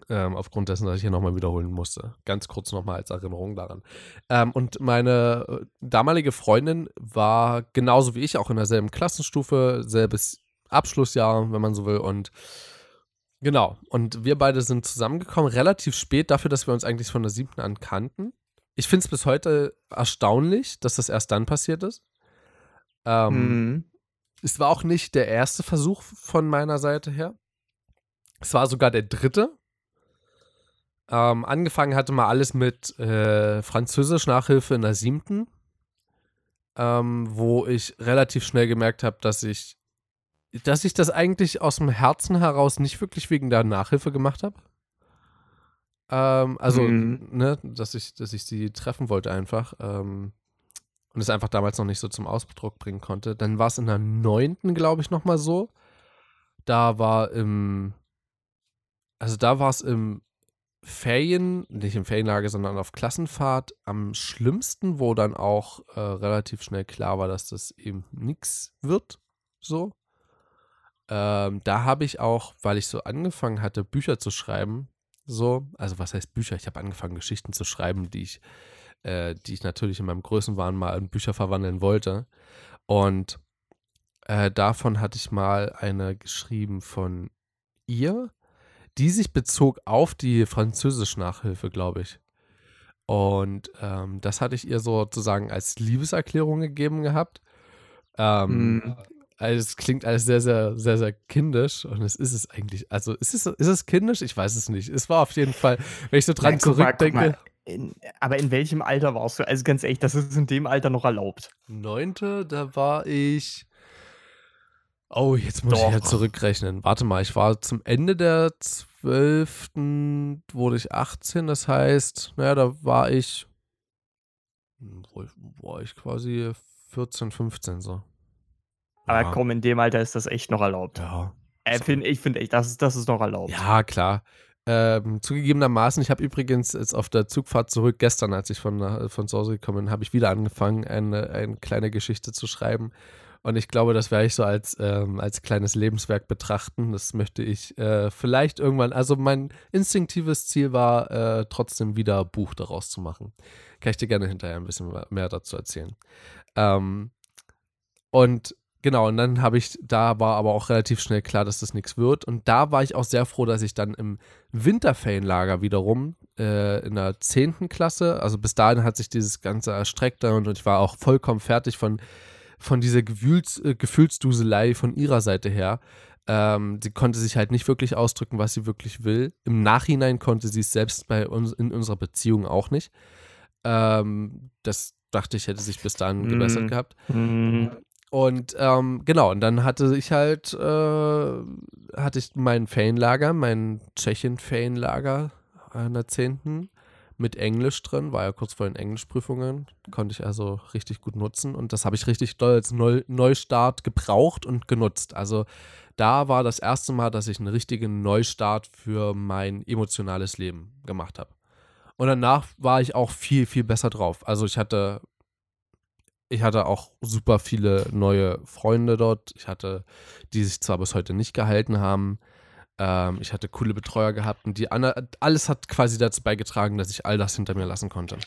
Ähm, aufgrund dessen, dass ich hier nochmal wiederholen musste. Ganz kurz nochmal als Erinnerung daran. Ähm, und meine äh, damalige Freundin war genauso wie ich auch in derselben Klassenstufe, selbes Abschlussjahr, wenn man so will. Und genau. Und wir beide sind zusammengekommen, relativ spät dafür, dass wir uns eigentlich von der siebten an kannten. Ich finde es bis heute erstaunlich, dass das erst dann passiert ist. Ähm, Mhm. es war auch nicht der erste Versuch von meiner Seite her. Es war sogar der dritte. Ähm, angefangen hatte mal alles mit äh, Französisch-Nachhilfe in der siebten, ähm, wo ich relativ schnell gemerkt habe, dass ich, dass ich das eigentlich aus dem Herzen heraus nicht wirklich wegen der Nachhilfe gemacht habe. Ähm, also, Mhm. ne, dass ich, dass ich sie treffen wollte einfach. Ähm, und es einfach damals noch nicht so zum Ausdruck bringen konnte. Dann war es in der neunten, glaube ich, nochmal so. Da war im, also da war es im Ferien, nicht im Ferienlager, sondern auf Klassenfahrt am schlimmsten, wo dann auch äh, relativ schnell klar war, dass das eben nichts wird. So. Ähm, da habe ich auch, weil ich so angefangen hatte, Bücher zu schreiben, so, also was heißt Bücher? Ich habe angefangen, Geschichten zu schreiben, die ich, äh, die ich natürlich in meinem Größenwahn mal in Bücher verwandeln wollte. Und äh, davon hatte ich mal eine geschrieben von ihr, die sich bezog auf die Französisch-Nachhilfe, glaube ich. Und ähm, das hatte ich ihr sozusagen als Liebeserklärung gegeben gehabt. Ähm, Mhm. also es klingt alles sehr, sehr, sehr, sehr kindisch und es ist es eigentlich. Also ist es, ist es kindisch? Ich weiß es nicht. Es war auf jeden Fall, wenn ich so dran Ja, guck mal, guck zurückdenke, mal. In, aber in welchem Alter warst du? Also ganz ehrlich, das ist in dem Alter noch erlaubt. neunte, da war ich. Oh, jetzt muss ich ja Doch. zurückrechnen. Warte mal, ich war zum Ende der zwölften, wurde ich 18, das heißt, naja, da war ich. hm, war ich quasi 14, 15 so. Aber Ja. komm, in dem Alter ist das echt noch erlaubt. Ja. Äh, find, ich finde echt, das ist, das ist noch erlaubt. Ja, klar. Ähm, zugegebenermaßen, ich habe übrigens jetzt auf der Zugfahrt zurück, gestern, als ich von, äh, von zu Hause gekommen bin, habe ich wieder angefangen, eine, eine kleine Geschichte zu schreiben. Und ich glaube, das werde ich so als, ähm, als kleines Lebenswerk betrachten. Das möchte ich äh, vielleicht irgendwann, also mein instinktives Ziel war, äh, trotzdem wieder Buch daraus zu machen. Kann ich dir gerne hinterher ein bisschen mehr dazu erzählen. Ähm, und genau, und dann habe ich, da war aber auch relativ schnell klar, dass das nichts wird. Und da war ich auch sehr froh, dass ich dann im Winterferienlager wiederum äh, in der 10. Klasse, also bis dahin hat sich dieses Ganze erstreckt und, ich war auch vollkommen fertig von, von dieser Gefühls, äh, Gefühlsduselei von ihrer Seite her. Ähm, sie konnte sich halt nicht wirklich ausdrücken, was sie wirklich will. Im Nachhinein konnte sie es selbst bei uns in unserer Beziehung auch nicht. Ähm, das dachte ich, hätte sich bis dahin gebessert Mm. gehabt. Mm, Und ähm, genau, und dann hatte ich halt, äh, hatte ich mein Ferienlager, mein Tschechien-Ferienlager in der 10. mit Englisch drin, war ja kurz vor den Englischprüfungen, konnte ich also richtig gut nutzen und das habe ich richtig doll als Neu Neustart gebraucht und genutzt. Also da war das erste Mal, dass ich einen richtigen Neustart für mein emotionales Leben gemacht habe. Und danach war ich auch viel, viel besser drauf. Also ich hatte ich hatte auch super viele neue Freunde dort. Ich hatte, die sich zwar bis heute nicht gehalten haben. Ähm, ich hatte coole Betreuer gehabt und die alles hat quasi dazu beigetragen, dass ich all das hinter mir lassen konnte.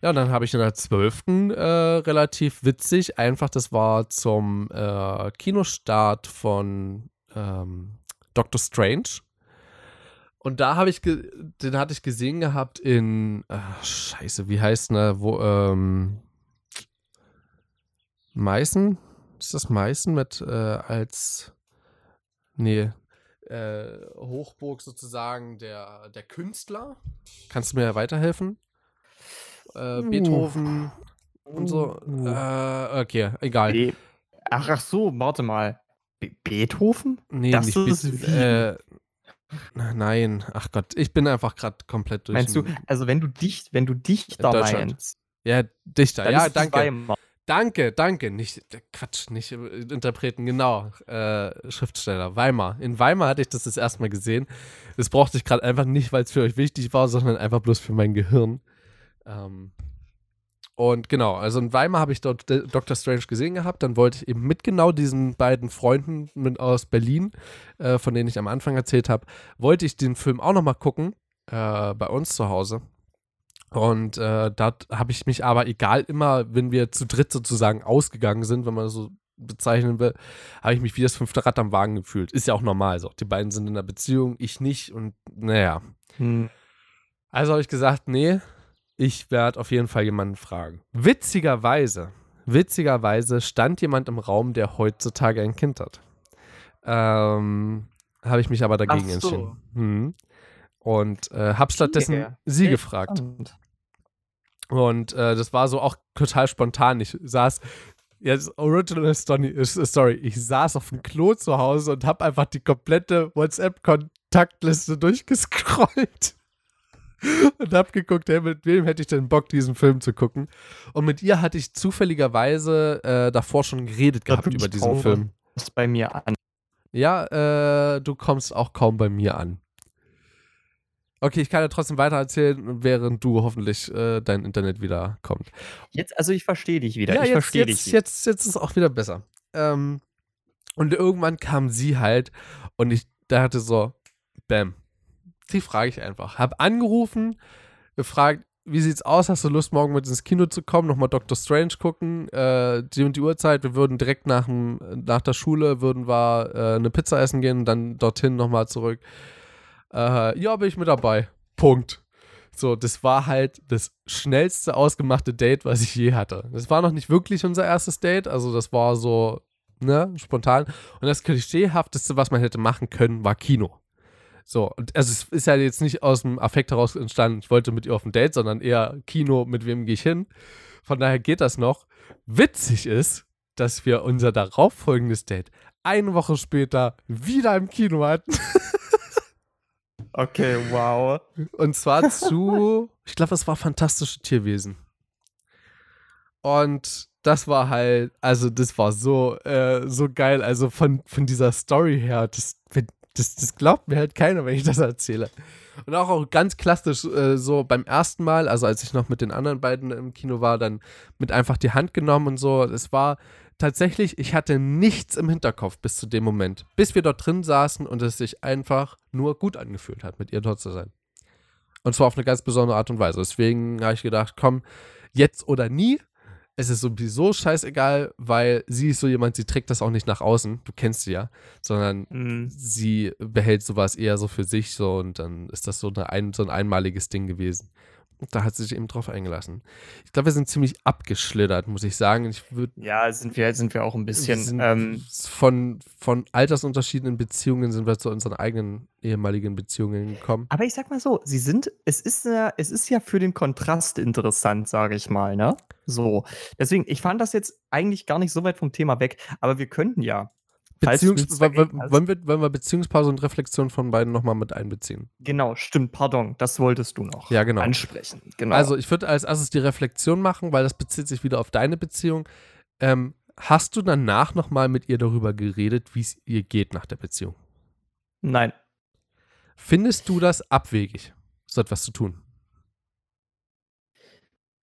Ja, und dann habe ich in der 12. Äh, relativ witzig, einfach, das war zum äh, Kinostart von ähm, Doctor Strange. Und da habe ich, den hatte ich gesehen gehabt in, äh, scheiße, wie heißt ne, wo, ähm, Meißen? Ist das Meißen mit äh, als nee äh, Hochburg sozusagen der, der Künstler? Kannst du mir weiterhelfen? Äh, Uh. Beethoven und so. Uh. Äh, okay, egal. Be ach, ach so, warte mal. Be Beethoven? Nee, Das nicht ist wie? äh, Nein, ach Gott, ich bin einfach gerade komplett durch. Meinst du, also wenn du dicht, wenn du Dichter meinst, Ja, Dichter. Ja, danke. Danke, danke. Nicht, äh, Quatsch, nicht äh, Interpreten, genau. Äh, Schriftsteller, Weimar. In Weimar hatte ich das das erste Mal gesehen. Das brauchte ich gerade einfach nicht, weil es für euch wichtig war, sondern einfach bloß für mein Gehirn. Ähm, und genau, also in Weimar habe ich dort D- Doctor Strange gesehen gehabt. Dann wollte ich eben mit genau diesen beiden Freunden mit, aus Berlin, äh, von denen ich am Anfang erzählt habe, wollte ich den Film auch nochmal gucken, äh, bei uns zu Hause. Und äh, da habe ich mich aber, egal immer, wenn wir zu dritt sozusagen ausgegangen sind, wenn man das so bezeichnen will, habe ich mich wie das fünfte Rad am Wagen gefühlt. Ist ja auch normal so. Die beiden sind in einer Beziehung, ich nicht und naja. Hm. Also habe ich gesagt, nee, ich werde auf jeden Fall jemanden fragen. Witzigerweise, witzigerweise stand jemand im Raum, der heutzutage ein Kind hat. Ähm, habe ich mich aber dagegen so. entschieden. Mhm. Und äh, habe stattdessen sie Sehr gefragt. spannend. Und äh, das war so auch total spontan. Ich saß, jetzt Original Story, ist- Story, ich saß auf dem Klo zu Hause und habe einfach die komplette WhatsApp-Kontaktliste durchgescrollt. (laughs) Und hab geguckt, hey, mit wem hätte ich denn Bock, diesen Film zu gucken? Und mit ihr hatte ich zufälligerweise äh, davor schon geredet gehabt über diesen. Film. Das ist bei mir an. Ja, äh, du kommst auch kaum bei mir an. Okay, ich kann ja trotzdem weiter erzählen, während du hoffentlich äh, dein Internet wieder kommt. Jetzt, also ich verstehe dich wieder. Ja, ich jetzt, verstehe dich. jetzt, jetzt ist es auch wieder besser. Ähm, und irgendwann kam sie halt und ich dachte so, bam, die frage ich einfach. Hab angerufen, gefragt, wie sieht's aus? Hast du Lust, morgen mit ins Kino zu kommen? Nochmal Doctor Strange gucken? Äh, die und die Uhrzeit. Wir würden direkt nach, dem, nach der Schule würden wir äh, eine Pizza essen gehen und dann dorthin nochmal zurück. Äh, ja, bin ich mit dabei. Punkt. So, das war halt das schnellste ausgemachte Date, was ich je hatte. Das war noch nicht wirklich unser erstes Date, also das war so, ne, spontan. Und das Klischeehafteste, was man hätte machen können, war Kino. So, und also es ist ja jetzt nicht aus dem Affekt heraus entstanden, ich wollte mit ihr auf ein Date, sondern eher Kino, mit wem gehe ich hin. Von daher geht das noch. Witzig ist, dass wir unser darauffolgendes Date eine Woche später wieder im Kino hatten. (laughs) Okay, wow. Und zwar zu, (laughs) ich glaube, es war Fantastische Tierwesen. Und das war halt, also das war so, äh, so geil. Also von, von dieser Story her, das, das, das glaubt mir halt keiner, wenn ich das erzähle. Und auch, auch ganz klassisch, äh, so beim ersten Mal, also als ich noch mit den anderen beiden im Kino war, dann mit einfach die Hand genommen und so. Es war tatsächlich, ich hatte nichts im Hinterkopf bis zu dem Moment, bis wir dort drin saßen und es sich einfach nur gut angefühlt hat, mit ihr dort zu sein. Und zwar auf eine ganz besondere Art und Weise. Deswegen habe ich gedacht, komm, jetzt oder nie. Es ist sowieso scheißegal, weil sie ist so jemand, sie trägt das auch nicht nach außen. Du kennst sie ja, sondern Mhm. sie behält sowas eher so für sich so und dann ist das so, eine ein, so ein einmaliges Ding gewesen. Da hat sie sich eben drauf eingelassen. Ich glaube, wir sind ziemlich abgeschlittert, muss ich sagen. Ich würde Ja, sind wir, sind wir auch ein bisschen. Ähm, von, von Altersunterschieden in Beziehungen sind wir zu unseren eigenen ehemaligen Beziehungen gekommen. aber ich sag mal so, sie sind, es ist ja, es ist ja für den Kontrast interessant, sage ich mal, ne? So. Deswegen, ich fand das jetzt eigentlich gar nicht so weit vom Thema weg, aber wir könnten ja. Beziehungs wollen, wir, wollen wir Beziehungspause und Reflexion von beiden nochmal mit einbeziehen? Genau, stimmt, pardon, das wolltest du noch Ja, genau. ansprechen. Genau. Also, ich würde als erstes die Reflexion machen, weil das bezieht sich wieder auf deine Beziehung. Ähm, hast du danach nochmal mit ihr darüber geredet, wie es ihr geht nach der Beziehung? Nein. Findest du das abwegig, so etwas zu tun?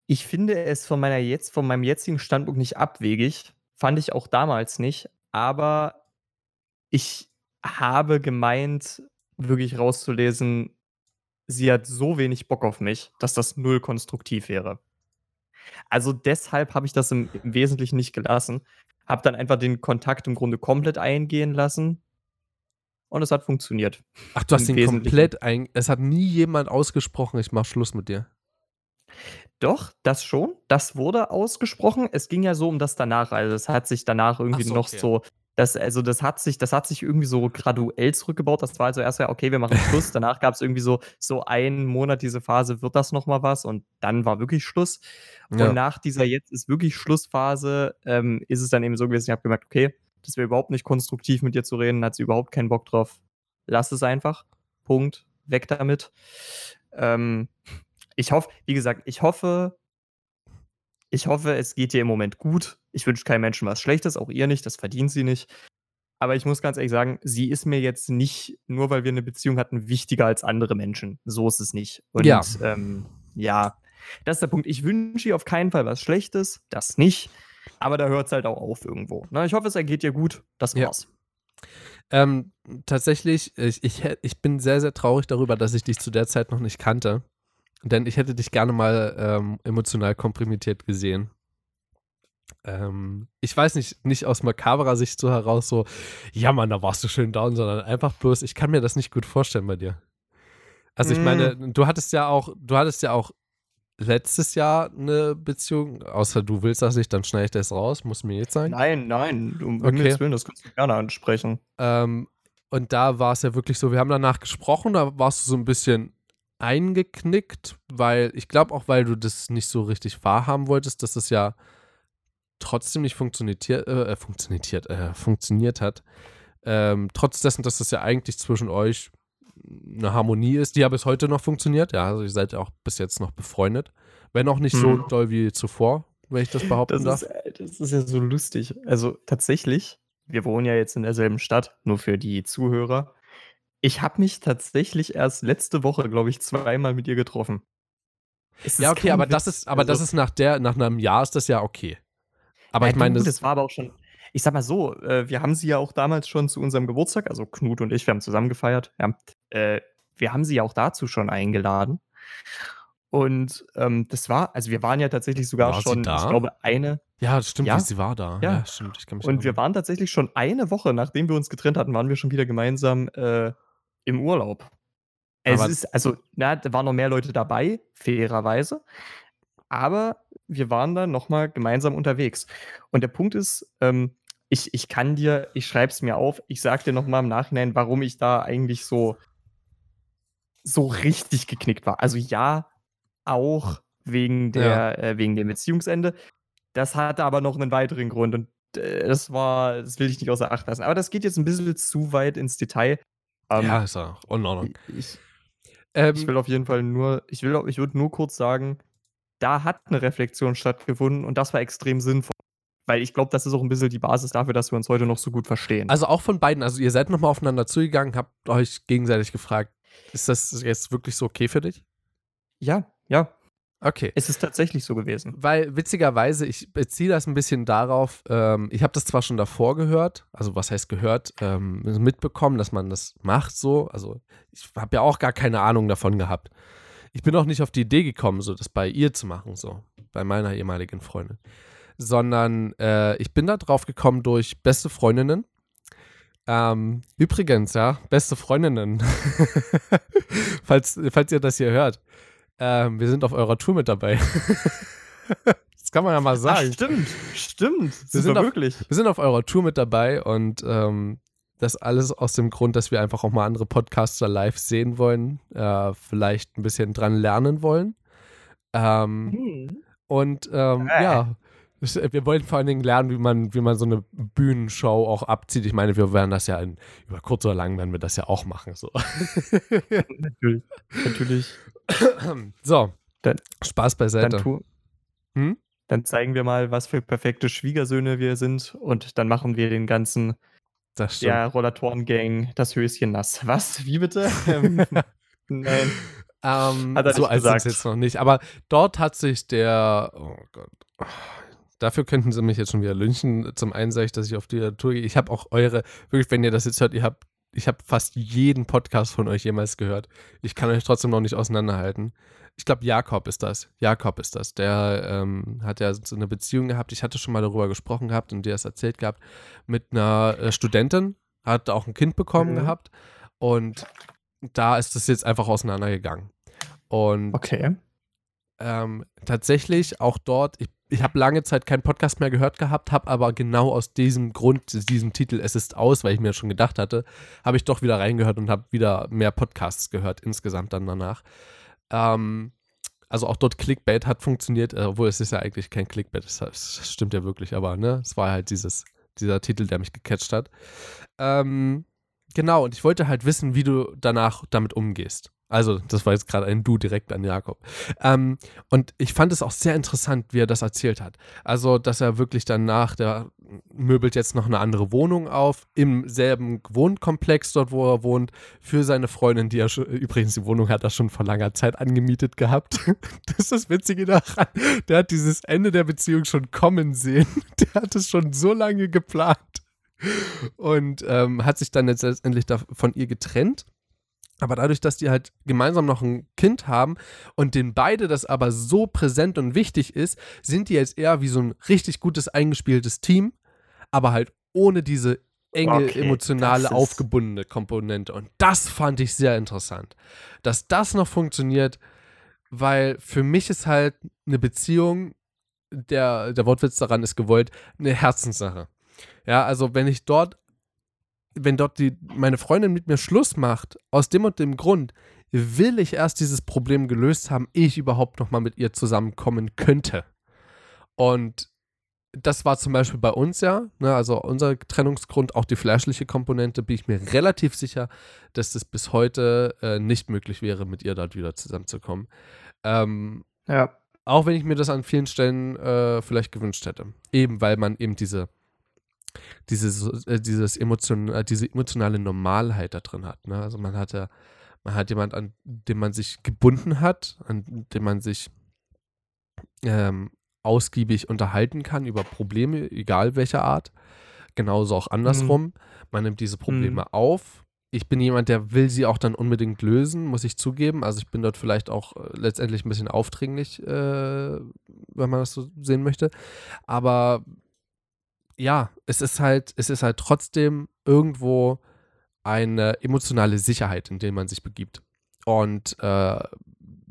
Ich finde es von meiner jetzt, von meinem jetzigen Standpunkt nicht abwegig. Fand ich auch damals nicht. Aber ich habe gemeint, wirklich rauszulesen, sie hat so wenig Bock auf mich, dass das null konstruktiv wäre. Also deshalb habe ich das im, im Wesentlichen nicht gelassen. Habe dann einfach den Kontakt im Grunde komplett eingehen lassen. Und es hat funktioniert. Ach, du hast Im ihn Wesentlichen. komplett ein. Es hat nie jemand ausgesprochen, ich mach Schluss mit dir. Doch, das schon. Das wurde ausgesprochen. Es ging ja so um das danach. Also es hat sich danach irgendwie so, noch okay. so. Das, also das hat sich, das hat sich irgendwie so graduell zurückgebaut. Das war also erst ja, okay, wir machen Schluss. (laughs) Danach gab es irgendwie so, so einen Monat diese Phase, wird das nochmal was? Und dann war wirklich Schluss. Ja. Und nach dieser jetzt ist wirklich Schlussphase, ähm, ist es dann eben so gewesen, ich habe gemerkt, okay, das wäre überhaupt nicht konstruktiv mit dir zu reden, hat sie überhaupt keinen Bock drauf. Lass es einfach. Punkt. Weg damit. Ähm, ich hoffe, wie gesagt, ich hoffe, ich hoffe, es geht dir im Moment gut. Ich wünsche keinem Menschen was Schlechtes, auch ihr nicht, das verdient sie nicht. Aber ich muss ganz ehrlich sagen, sie ist mir jetzt nicht, nur weil wir eine Beziehung hatten, wichtiger als andere Menschen. So ist es nicht. Und Ja. ähm, ja, das ist der Punkt. Ich wünsche ihr auf keinen Fall was Schlechtes, das nicht. Aber da hört es halt auch auf irgendwo. Na, ich hoffe, es ergeht dir gut. Das Ja. war's. Ähm, tatsächlich, ich, ich, ich bin sehr, sehr traurig darüber, dass ich dich zu der Zeit noch nicht kannte. Denn ich hätte dich gerne mal ähm, emotional komprimiert gesehen. Ähm, ich weiß nicht, nicht aus makaberer Sicht so heraus, so, ja Mann, da warst du schön down, sondern einfach bloß, ich kann mir das nicht gut vorstellen bei dir. Also ich meine, du hattest ja auch, du hattest ja auch letztes Jahr eine Beziehung, außer du willst das nicht, dann schneide ich das raus, muss mir jetzt sein. Nein, nein, um Okay. Himmels Willen, das kannst du gerne ansprechen. Ähm, und da war es ja wirklich so, wir haben danach gesprochen, da warst du so ein bisschen eingeknickt, weil ich glaube auch, weil du das nicht so richtig wahrhaben wolltest, dass das ja trotzdem nicht funktioniert, äh, funktioniert, äh, funktioniert hat. Ähm, trotz dessen, dass das ja eigentlich zwischen euch eine Harmonie ist, die ja bis heute noch funktioniert. Ja, also ihr seid ja auch bis jetzt noch befreundet. Wenn auch nicht so Mhm. doll wie zuvor, wenn ich das behaupten Das darf. ist, äh, das ist ja so lustig. Also tatsächlich, wir wohnen ja jetzt in derselben Stadt, nur für die Zuhörer. Ich habe mich tatsächlich erst letzte Woche, glaube ich, zweimal mit ihr getroffen. Es Ja, okay, aber das Witz. ist, aber das Also, ist nach der, nach einem Jahr ist das ja okay. Aber ja, ich meine, das, das war aber auch schon. Ich sag mal so, äh, wir haben sie ja auch damals schon zu unserem Geburtstag, also Knut und ich, wir haben zusammen gefeiert. Ja, äh, wir haben sie ja auch dazu schon eingeladen. Und ähm, das war, also wir waren ja tatsächlich sogar War schon, da? ich glaube, eine, ja, das stimmt, Ja. sie war da. Ja. Ja, stimmt. Ich kann mich Und wir erinnern. waren tatsächlich schon eine Woche, nachdem wir uns getrennt hatten, waren wir schon wieder gemeinsam äh, im Urlaub. Es Aber- ist, also, na, da waren noch mehr Leute dabei, fairerweise. Aber wir waren dann nochmal gemeinsam unterwegs. Und der Punkt ist, ähm, ich, ich kann dir, ich schreibe es mir auf, ich sag dir nochmal im Nachhinein, warum ich da eigentlich so, so richtig geknickt war. Also ja, auch wegen der, äh, wegen dem Beziehungsende. Das hatte aber noch einen weiteren Grund und äh, das war, das will ich nicht außer Acht lassen. Aber das geht jetzt ein bisschen zu weit ins Detail. Ähm, ja, ist auch in Ordnung. ich, Ähm, ich will auf jeden Fall nur, ich will, ich würde nur kurz sagen, da hat eine Reflexion stattgefunden und das war extrem sinnvoll. Weil ich glaube, das ist auch ein bisschen die Basis dafür, dass wir uns heute noch so gut verstehen. also auch von beiden, also ihr seid nochmal aufeinander zugegangen, habt euch gegenseitig gefragt, ist das jetzt wirklich so okay für dich? ja, ja, Okay. es ist tatsächlich so gewesen. Weil witzigerweise, ich beziehe das ein bisschen darauf, ähm, ich habe das zwar schon davor gehört, also was heißt gehört, ähm, mitbekommen, dass man das macht so, also ich habe ja auch gar keine Ahnung davon gehabt. Ich bin auch nicht auf die Idee gekommen, so das bei ihr zu machen, so, bei meiner ehemaligen Freundin. Sondern äh, ich bin da drauf gekommen durch beste Freundinnen. Ähm, übrigens, ja, beste Freundinnen. (laughs) falls, falls ihr das hier hört. Ähm, wir sind auf eurer Tour mit dabei. (laughs) das kann man ja mal sagen. Ach, stimmt, stimmt. Wir sind, auf, wirklich. wir sind auf eurer Tour mit dabei und ähm, das alles aus dem Grund, dass wir einfach auch mal andere Podcaster live sehen wollen, äh, vielleicht ein bisschen dran lernen wollen. Ähm, Hm. und ähm, Äh. ja, wir wollen vor allen Dingen lernen, wie man, wie man so eine Bühnenshow auch abzieht. Ich meine, wir werden das ja in, über kurz oder lang werden wir das ja auch machen. So, (laughs) Natürlich. Natürlich. (coughs) so Dann- Spaß Dann, beiseite. tu, Hm? dann zeigen wir mal, was für perfekte Schwiegersöhne wir sind und dann machen wir den ganzen Das der Rollatoren-Gang das Höschen nass. Was? Wie bitte? (laughs) Ähm, Nein. Ähm, Hat er so alt ist jetzt noch nicht. Aber dort hat sich der. Oh Gott. Dafür könnten sie mich jetzt schon wieder lynchen. Zum einen sage ich, dass ich auf die Tour gehe. Ich habe auch eure, wirklich, wenn ihr das jetzt hört, ihr habt, ich habe fast jeden Podcast von euch jemals gehört. Ich kann euch trotzdem noch nicht auseinanderhalten. Ich glaube, Jakob ist das. Jakob ist das. Der ähm, hat ja so eine Beziehung gehabt. Ich hatte schon mal darüber gesprochen gehabt und dir das erzählt gehabt. Mit einer äh, Studentin. Hat auch ein Kind bekommen Mhm. gehabt. Und da ist es jetzt einfach auseinandergegangen. Und Okay. ähm, tatsächlich auch dort, ich, ich habe lange Zeit keinen Podcast mehr gehört gehabt, habe aber genau aus diesem Grund, diesem Titel Es ist aus, weil ich mir schon gedacht hatte, habe ich doch wieder reingehört und habe wieder mehr Podcasts gehört insgesamt dann danach. Ähm, also auch dort Clickbait hat funktioniert, äh, obwohl es ist ja eigentlich kein Clickbait, das, stimmt ja wirklich, aber ne, es war halt dieses, dieser Titel, der mich gecatcht hat. Ähm, genau, und ich wollte halt wissen, wie du danach damit umgehst. Also, das war jetzt gerade ein Du direkt an Jakob. Ähm, und ich fand es auch sehr interessant, wie er das erzählt hat. Also, dass er wirklich danach, der möbelt jetzt noch eine andere Wohnung auf, im selben Wohnkomplex dort, wo er wohnt, für seine Freundin, die er schon, übrigens die Wohnung hat er schon vor langer Zeit angemietet gehabt. (laughs) Das ist das Witzige daran. Der hat dieses Ende der Beziehung schon kommen sehen. (laughs) Der hat es schon so lange geplant. Und ähm, hat sich dann letztendlich von ihr getrennt. Aber dadurch, dass die halt gemeinsam noch ein Kind haben und den beide das aber so präsent und wichtig ist, sind die jetzt eher wie so ein richtig gutes eingespieltes Team, aber halt ohne diese enge, Okay, emotionale, aufgebundene Komponente. Und das fand ich sehr interessant. Dass das noch funktioniert, weil für mich ist halt eine Beziehung, der, der Wortwitz daran ist gewollt, eine Herzenssache. Ja, also wenn ich dort wenn dort die, meine Freundin mit mir Schluss macht, aus dem und dem Grund, will ich erst dieses Problem gelöst haben, ehe ich überhaupt noch mal mit ihr zusammenkommen könnte. Und das war zum Beispiel bei uns ja, ne, also unser Trennungsgrund, auch die fleischliche Komponente, bin ich mir relativ sicher, dass das bis heute äh, nicht möglich wäre, mit ihr dort wieder zusammenzukommen. Ähm, Ja. auch wenn ich mir das an vielen Stellen äh, vielleicht gewünscht hätte. Eben weil man eben diese, diese, äh, dieses emotion, äh, diese emotionale Normalheit da drin hat. Ne? Also man hat ja, man hat jemand, an dem man sich gebunden hat, an dem man sich ähm, ausgiebig unterhalten kann über Probleme, egal welcher Art. Genauso auch andersrum. Man nimmt diese Probleme auf. Ich bin jemand, der will sie auch dann unbedingt lösen, muss ich zugeben. Also ich bin dort vielleicht auch äh, letztendlich ein bisschen aufdringlich, äh, wenn man das so sehen möchte. Aber ja, es ist halt, es ist halt trotzdem irgendwo eine emotionale Sicherheit, in der man sich begibt. Und äh,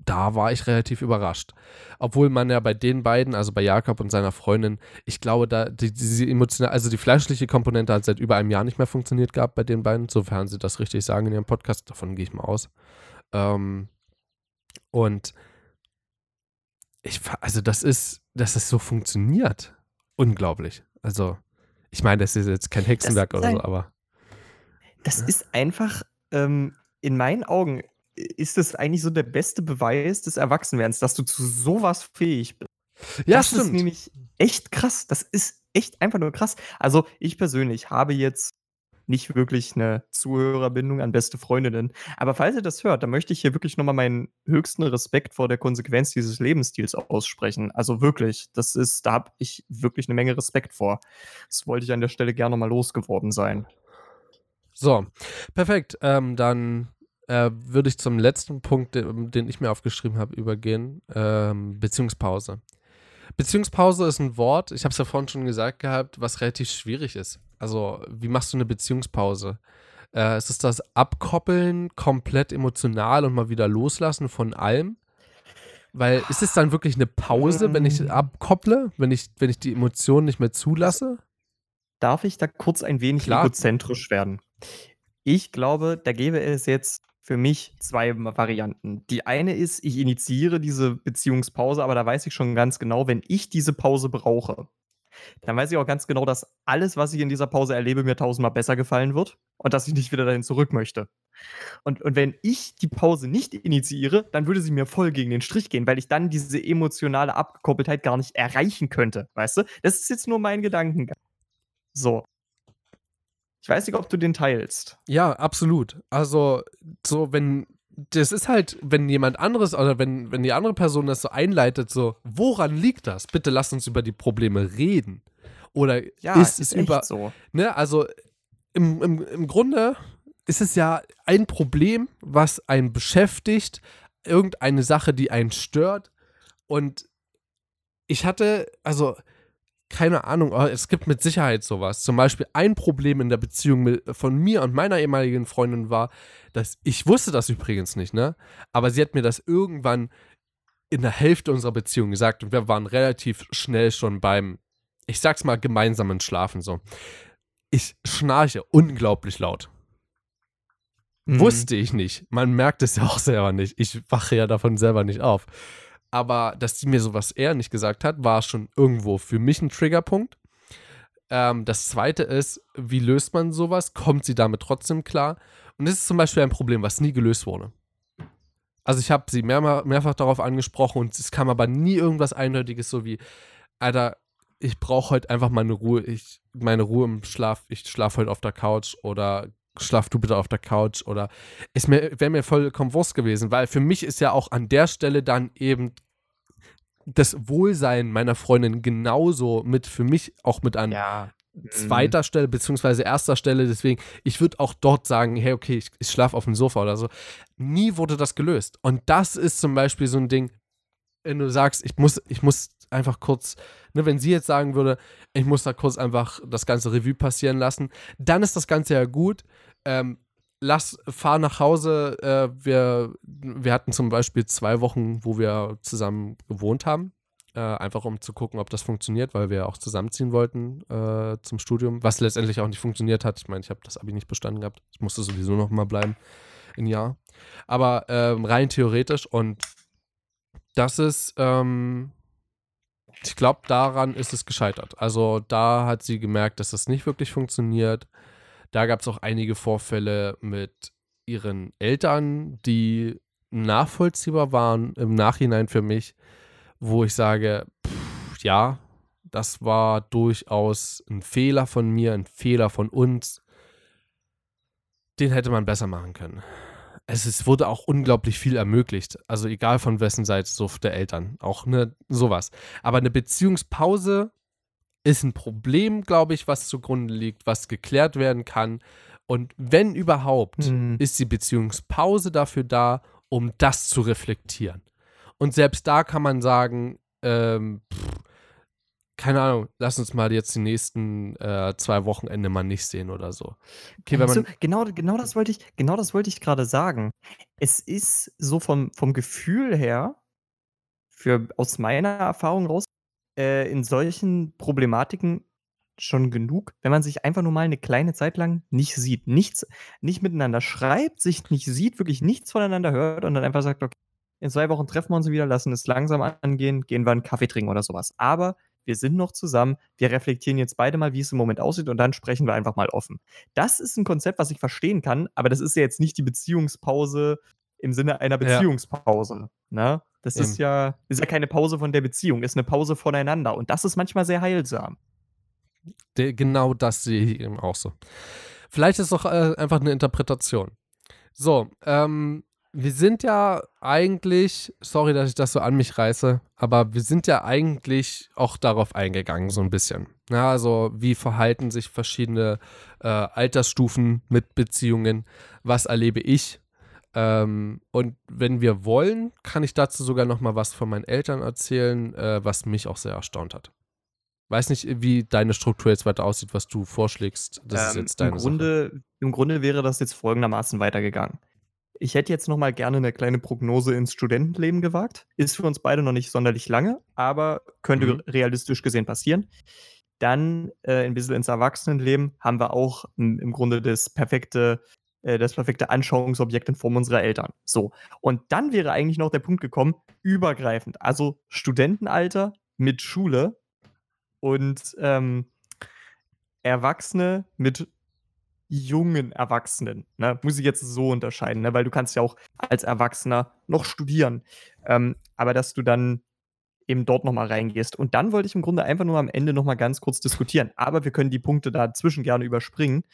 da war ich relativ überrascht. Obwohl man ja bei den beiden, also bei Jakob und seiner Freundin, ich glaube, da die, diese emotionale, also die fleischliche Komponente hat seit über einem Jahr nicht mehr funktioniert gehabt bei den beiden, sofern sie das richtig sagen in ihrem Podcast, davon gehe ich mal aus. Ähm, und ich, also das ist, dass es so funktioniert, unglaublich. Also, ich meine, das ist jetzt kein Hexenwerk ist oder so, ein- aber Das Ja. ist einfach, ähm, in meinen Augen, ist es eigentlich so der beste Beweis des Erwachsenwerdens, dass du zu sowas fähig bist. ja, das ist stimmt. nämlich echt krass. Das ist echt einfach nur krass. Also, ich persönlich habe jetzt nicht wirklich eine Zuhörerbindung an beste Freundinnen. Aber falls ihr das hört, dann möchte ich hier wirklich noch mal meinen höchsten Respekt vor der Konsequenz dieses Lebensstils aussprechen. Also wirklich, das ist da habe ich wirklich eine Menge Respekt vor. Das wollte ich an der Stelle gerne mal losgeworden sein. So, perfekt. Ähm, dann äh, würde ich zum letzten Punkt, den, den ich mir aufgeschrieben habe, übergehen. Ähm, Beziehungspause. Beziehungspause ist ein Wort, ich habe es ja vorhin schon gesagt gehabt, was relativ schwierig ist. Also, wie machst du eine Beziehungspause? Äh, es ist das Abkoppeln, komplett emotional und mal wieder loslassen von allem. Weil ist es dann wirklich eine Pause, wenn ich Ähm. abkopple, wenn ich, wenn ich die Emotionen nicht mehr zulasse? Darf ich da kurz ein wenig Klar. egozentrisch werden? Ich glaube, da gäbe es jetzt für mich zwei Varianten. Die eine ist, ich initiiere diese Beziehungspause, aber da weiß ich schon ganz genau, wenn ich diese Pause brauche, dann weiß ich auch ganz genau, dass alles, was ich in dieser Pause erlebe, mir tausendmal besser gefallen wird und dass ich nicht wieder dahin zurück möchte. Und, und wenn ich die Pause nicht initiiere, dann würde sie mir voll gegen den Strich gehen, weil ich dann diese emotionale Abgekoppeltheit gar nicht erreichen könnte. Weißt du? Das ist jetzt nur mein Gedankengang. So. Ich weiß nicht, ob du den teilst. Ja, absolut. Also, so, wenn, das ist halt, wenn jemand anderes oder wenn, wenn die andere Person das so einleitet, so, woran liegt das? Bitte lass uns über die Probleme reden. Oder ist es echt über, so. ne, also im, im, im Grunde ist es ja ein Problem, was einen beschäftigt, irgendeine Sache, die einen stört. Und ich hatte, also keine Ahnung, aber es gibt mit Sicherheit sowas. Zum Beispiel ein Problem in der Beziehung mit, von mir und meiner ehemaligen Freundin war, dass ich wusste das übrigens nicht, ne? Aber sie hat mir das irgendwann in der Hälfte unserer Beziehung gesagt und wir waren relativ schnell schon beim, ich sag's mal, gemeinsamen Schlafen so. Ich schnarche unglaublich laut. Mhm. Wusste ich nicht. Man merkt es ja auch selber nicht. Ich wache ja davon selber nicht auf. Aber dass sie mir sowas eher nicht gesagt hat, war schon irgendwo für mich ein Triggerpunkt. Ähm, das zweite ist, wie löst man sowas? Kommt sie damit trotzdem klar? Und das ist zum Beispiel ein Problem, was nie gelöst wurde. Also ich habe sie mehr, mehrfach darauf angesprochen und es kam aber nie irgendwas Eindeutiges, so wie, Alter, ich brauche heute einfach meine Ruhe, ich, meine Ruhe im Schlaf, ich schlafe heute auf der Couch oder schlaf du bitte auf der Couch oder ist mir, wäre mir vollkommen Wurst gewesen, weil für mich ist ja auch an der Stelle dann eben das Wohlsein meiner Freundin genauso mit für mich auch mit an Ja. zweiter Stelle beziehungsweise erster Stelle. Deswegen, ich würde auch dort sagen, hey, okay, ich, ich schlafe auf dem Sofa oder so. Nie wurde das gelöst. Und das ist zum Beispiel so ein Ding, wenn du sagst, ich muss, ich muss einfach kurz, ne, wenn sie jetzt sagen würde, ich muss da kurz einfach das ganze Revue passieren lassen, dann ist das Ganze ja gut. Ähm, lass, fahr nach Hause. Äh, wir, wir hatten zum Beispiel zwei Wochen, wo wir zusammen gewohnt haben. Äh, einfach um zu gucken, ob das funktioniert, weil wir auch zusammenziehen wollten äh, zum Studium, was letztendlich auch nicht funktioniert hat. Ich meine, ich habe das Abi nicht bestanden gehabt. Ich musste sowieso noch mal bleiben, ein Jahr. Aber ähm, rein theoretisch und das ist, ähm, ich glaube, daran ist es gescheitert. Also da hat sie gemerkt, dass das nicht wirklich funktioniert. Da gab es auch einige Vorfälle mit ihren Eltern, die nachvollziehbar waren im Nachhinein für mich, wo ich sage, pff, ja, das war durchaus ein Fehler von mir, ein Fehler von uns. Den hätte man besser machen können. Es ist, wurde auch unglaublich viel ermöglicht. Also egal von wessen Seite, so der Eltern. Auch ne, sowas. Aber eine Beziehungspause ist ein Problem, glaube ich, was zugrunde liegt, was geklärt werden kann. Und wenn überhaupt, Mhm. ist die Beziehungspause dafür da, um das zu reflektieren. Und selbst da kann man sagen, ähm, pff, keine Ahnung, lass uns mal jetzt die nächsten äh, zwei Wochenende mal nicht sehen oder so. Okay, du, genau, genau das wollte ich, genau das wollte ich gerade sagen. Es ist so vom, vom Gefühl her, für, aus meiner Erfahrung raus, äh, in solchen Problematiken schon genug, wenn man sich einfach nur mal eine kleine Zeit lang nicht sieht, nichts, nicht miteinander schreibt, sich nicht sieht, wirklich nichts voneinander hört und dann einfach sagt, okay, in zwei Wochen treffen wir uns wieder, lassen es langsam angehen, gehen wir einen Kaffee trinken oder sowas. Aber wir sind noch zusammen, wir reflektieren jetzt beide mal, wie es im Moment aussieht und dann sprechen wir einfach mal offen. Das ist ein Konzept, was ich verstehen kann, aber das ist ja jetzt nicht die Beziehungspause im Sinne einer Ja. Beziehungspause. Ne? Das Eben. ist ja, ist ja keine Pause von der Beziehung, ist eine Pause voneinander und das ist manchmal sehr heilsam. De, genau das sehe ich eben auch so. Vielleicht ist es doch äh, einfach eine Interpretation. So, ähm, wir sind ja eigentlich, sorry, dass ich das so an mich reiße, aber wir sind ja eigentlich auch darauf eingegangen, so ein bisschen. Ja, also, wie verhalten sich verschiedene äh, Altersstufen mit Beziehungen? Was erlebe ich? Ähm, und wenn wir wollen, kann ich dazu sogar noch mal was von meinen Eltern erzählen, äh, was mich auch sehr erstaunt hat. Weiß nicht, wie deine Struktur jetzt weiter aussieht, was du vorschlägst. Das ist Ähm, jetzt deine im, Grunde, Im Grunde wäre das jetzt folgendermaßen weitergegangen. Ich hätte jetzt noch mal gerne eine kleine Prognose ins Studentenleben gewagt. Ist für uns beide noch nicht sonderlich lange, aber könnte Mhm. realistisch gesehen passieren. Dann, äh, 'n bisschen ins Erwachsenenleben haben wir auch im im Grunde das perfekte äh, das perfekte Anschauungsobjekt in Form unserer Eltern. So, und dann wäre eigentlich noch der Punkt gekommen, übergreifend, also Studentenalter mit Schule und, ähm, Erwachsene mit jungen Erwachsenen, ne? Muss ich jetzt so unterscheiden, ne? Weil du kannst ja auch als Erwachsener noch studieren. Ähm, aber dass du dann eben dort noch mal reingehst. Und dann wollte ich im Grunde einfach nur am Ende noch mal ganz kurz diskutieren, aber wir können die Punkte dazwischen gerne überspringen.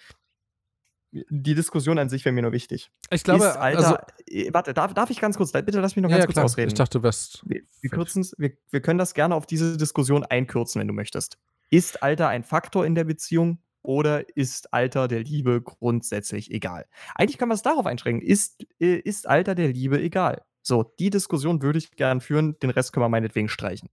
Die Diskussion an sich wäre mir nur wichtig. Ich glaube, ist Alter also, äh, warte, darf darf ich ganz kurz bitte lass mich noch ganz ja, kurz klar. ausreden. Ich dachte, du wärst. Wir, wir, kürzen's, wir, wir können das gerne auf diese Diskussion einkürzen, wenn du möchtest. Ist Alter ein Faktor in der Beziehung oder ist Alter der Liebe grundsätzlich egal? Eigentlich können wir es darauf einschränken. Ist, äh, ist Alter der Liebe egal? So, die Diskussion würde ich gern führen, den Rest können wir meinetwegen streichen.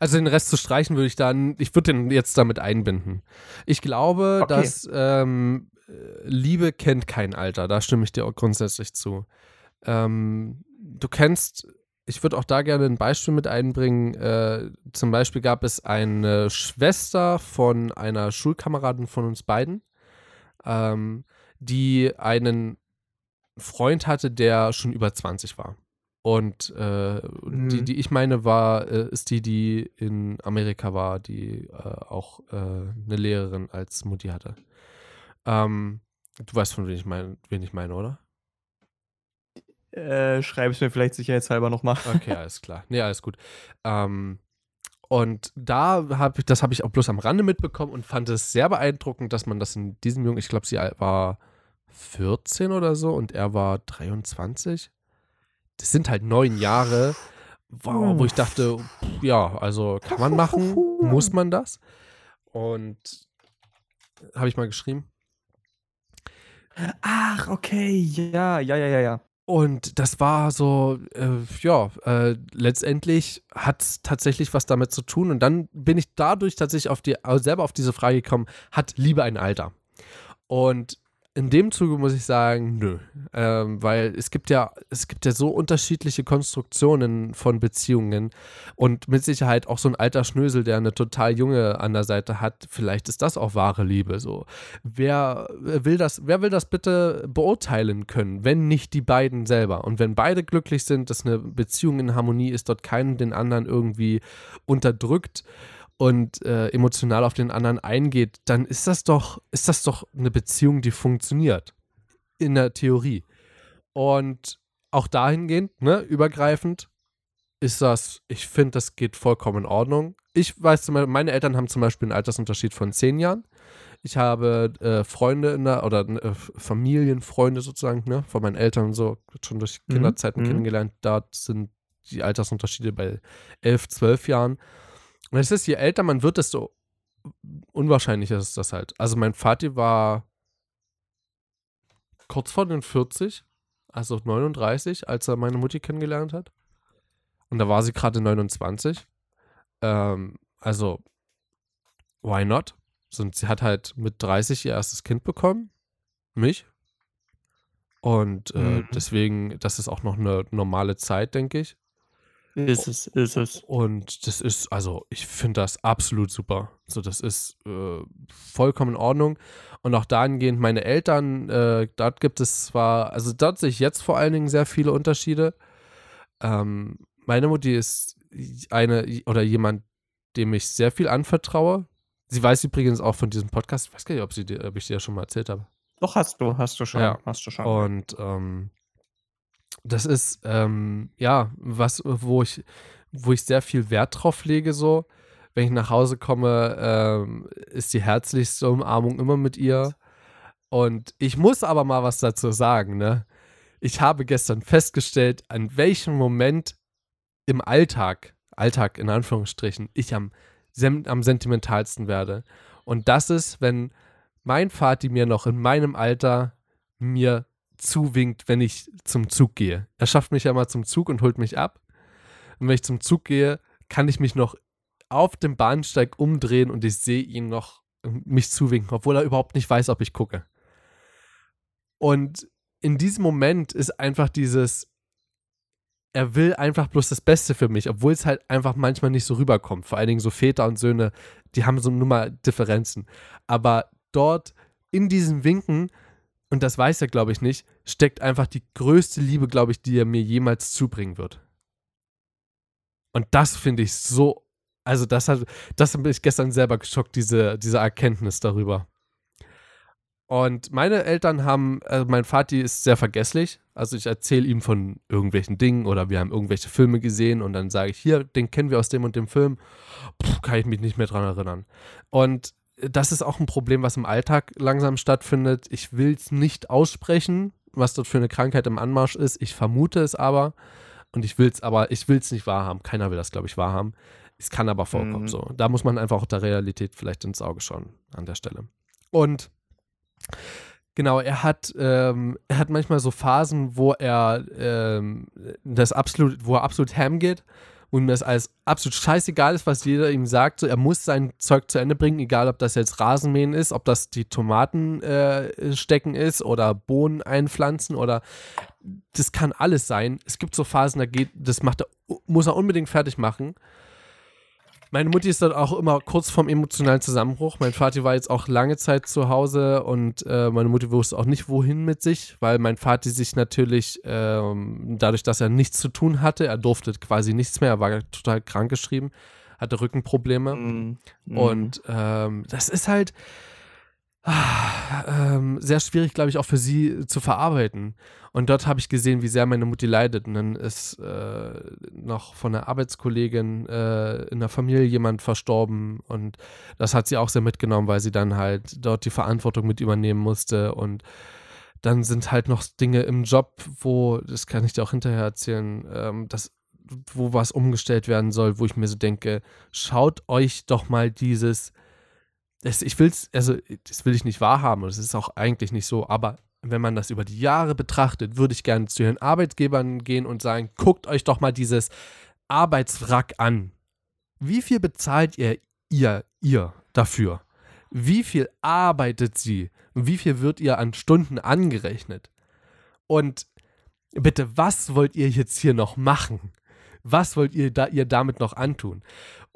Also den Rest zu streichen würde ich dann, ich würde den jetzt damit einbinden. Ich glaube, Okay. dass ähm, äh, Liebe kennt kein Alter, da stimme ich dir auch grundsätzlich zu. Ähm, du kennst, ich würde auch da gerne ein Beispiel mit einbringen. Äh, zum Beispiel gab es eine Schwester von einer Schulkameradin von uns beiden, ähm, die einen Freund hatte, der schon über 20 war. Und äh, die, Mhm. die ich meine, war, äh, ist die, die in Amerika war, die äh, auch äh, eine Lehrerin als Mutti hatte. Ähm, du weißt, von wen ich meine, wen ich meine, oder? Äh, schreib es mir vielleicht sicherheitshalber nochmal. (laughs) Okay, alles klar. Nee, alles gut. Ähm, und da habe ich, das habe ich auch bloß am Rande mitbekommen und fand es sehr beeindruckend, dass man das in diesem Jungen, ich glaube, sie war 14 oder so und er war 23. Das sind halt neun Jahre, wow, wo ich dachte, pff, ja, also kann man machen, (laughs) muss man das? Und habe ich mal geschrieben. Ach, okay, ja, ja, ja, ja, ja. Und das war so, äh, ja, äh, letztendlich hat es tatsächlich was damit zu tun. Und dann bin ich dadurch tatsächlich auf die, äh, selber auf diese Frage gekommen, hat Liebe ein Alter? Und in dem Zuge muss ich sagen, nö. Ähm, weil es gibt ja, es gibt ja so unterschiedliche Konstruktionen von Beziehungen und mit Sicherheit auch so ein alter Schnösel, der eine total junge an der Seite hat. Vielleicht ist das auch wahre Liebe. So, wer will das, wer will das bitte beurteilen können, wenn nicht die beiden selber? Und wenn beide glücklich sind, dass eine Beziehung in Harmonie ist, dort keinen den anderen irgendwie unterdrückt und äh, emotional auf den anderen eingeht, dann ist das doch, ist das doch eine Beziehung, die funktioniert. In der Theorie. Und auch dahingehend, ne, übergreifend, ist das, ich finde, das geht vollkommen in Ordnung. Ich weiß zum Beispiel, meine Eltern haben zum Beispiel einen Altersunterschied von zehn Jahren. Ich habe äh, Freunde in der, oder äh, Familienfreunde sozusagen, ne, von meinen Eltern und so, schon durch Mhm, Kinderzeiten mhm. kennengelernt. Dort sind die Altersunterschiede bei elf, zwölf Jahren. Und es ist, je älter man wird, desto unwahrscheinlicher ist das halt. Also mein Vati war kurz vor den 40, also 39, als er meine Mutti kennengelernt hat. Und da war sie gerade 29. Ähm, also, why not? Und sie hat halt mit 30 ihr erstes Kind bekommen. Mich. Und äh, Mhm. deswegen, das ist auch noch eine normale Zeit, denke ich. Ist es, ist es. Und das ist, also ich finde das absolut super. So, das ist äh, vollkommen in Ordnung. Und auch dahingehend, meine Eltern, äh, dort gibt es zwar, also dort sehe ich jetzt vor allen Dingen sehr viele Unterschiede. Ähm, meine Mutti ist eine oder jemand, dem ich sehr viel anvertraue. Sie weiß übrigens auch von diesem Podcast, ich weiß gar nicht, ob, sie dir, ob ich dir ja schon mal erzählt habe. Doch, hast du, hast du schon. Ja. Hast du schon. Und ähm, das ist, ähm, ja, was, wo ich, wo ich sehr viel Wert drauf lege, so. Wenn ich nach Hause komme, ähm, ist die herzlichste Umarmung immer mit ihr. Und ich muss aber mal was dazu sagen, ne? Ich habe gestern festgestellt, an welchem Moment im Alltag, Alltag in Anführungsstrichen, ich am, am sentimentalsten werde. Und das ist, wenn mein Vati mir noch in meinem Alter mir zuwinkt, wenn ich zum Zug gehe. Er schafft mich ja mal zum Zug und holt mich ab. Und wenn ich zum Zug gehe, kann ich mich noch auf dem Bahnsteig umdrehen und ich sehe ihn noch mich zuwinken, obwohl er überhaupt nicht weiß, ob ich gucke. Und in diesem Moment ist einfach dieses, er will einfach bloß das Beste für mich, obwohl es halt einfach manchmal nicht so rüberkommt. Vor allen Dingen so Väter und Söhne, die haben so nur mal Differenzen. Aber dort in diesen Winken, und das weiß er, glaube ich, nicht, steckt einfach die größte Liebe, glaube ich, die er mir jemals zubringen wird. Und das finde ich so, also das hat, das bin ich gestern selber geschockt, diese, diese Erkenntnis darüber. Und meine Eltern haben, also mein Vati ist sehr vergesslich. Also ich erzähle ihm von irgendwelchen Dingen oder wir haben irgendwelche Filme gesehen und dann sage ich, hier, den kennen wir aus dem und dem Film. Puh, kann ich mich nicht mehr dran erinnern. Und das ist auch ein Problem, was im Alltag langsam stattfindet. Ich will es nicht aussprechen, was dort für eine Krankheit im Anmarsch ist. Ich vermute es aber. Und ich will es aber, ich will es nicht wahrhaben. Keiner will das, glaube ich, wahrhaben. Es kann aber vorkommen. Mhm. So. Da muss man einfach auch der Realität vielleicht ins Auge schauen an der Stelle. Und Genau, er hat, ähm, er hat manchmal so Phasen, wo er ähm, das absolut, wo er absolut ham geht und das alles absolut scheißegal ist, was jeder ihm sagt. So, er muss sein Zeug zu Ende bringen, egal ob das jetzt Rasenmähen ist, ob das die Tomaten äh, stecken ist oder Bohnen einpflanzen oder das kann alles sein. Es gibt so Phasen, da geht, das macht er, muss er unbedingt fertig machen. Meine Mutti ist dann auch immer kurz vorm emotionalen Zusammenbruch. Mein Vater war jetzt auch lange Zeit zu Hause und äh, meine Mutti wusste auch nicht, wohin mit sich, weil mein Vater sich natürlich ähm, dadurch, dass er nichts zu tun hatte, er durfte quasi nichts mehr, er war total krankgeschrieben, hatte Rückenprobleme. Mm, mm. Und ähm, das ist halt, ah, ähm, sehr schwierig, glaube ich, auch für sie zu verarbeiten. Und dort habe ich gesehen, wie sehr meine Mutti leidet. Und dann ist äh, noch von einer Arbeitskollegin äh, in der Familie jemand verstorben. Und das hat sie auch sehr mitgenommen, weil sie dann halt dort die Verantwortung mit übernehmen musste. Und dann sind halt noch Dinge im Job, wo, das kann ich dir auch hinterher erzählen, ähm, dass wo was umgestellt werden soll, wo ich mir so denke, schaut euch doch mal dieses das, ich will's, also das will ich nicht wahrhaben, das ist auch eigentlich nicht so, aber wenn man das über die Jahre betrachtet, würde ich gerne zu ihren Arbeitgebern gehen und sagen, guckt euch doch mal dieses Arbeitswrack an. Wie viel bezahlt ihr, ihr, ihr dafür? Wie viel arbeitet sie? Wie viel wird ihr an Stunden angerechnet? Und bitte, was wollt ihr jetzt hier noch machen? Was wollt ihr, da, ihr damit noch antun?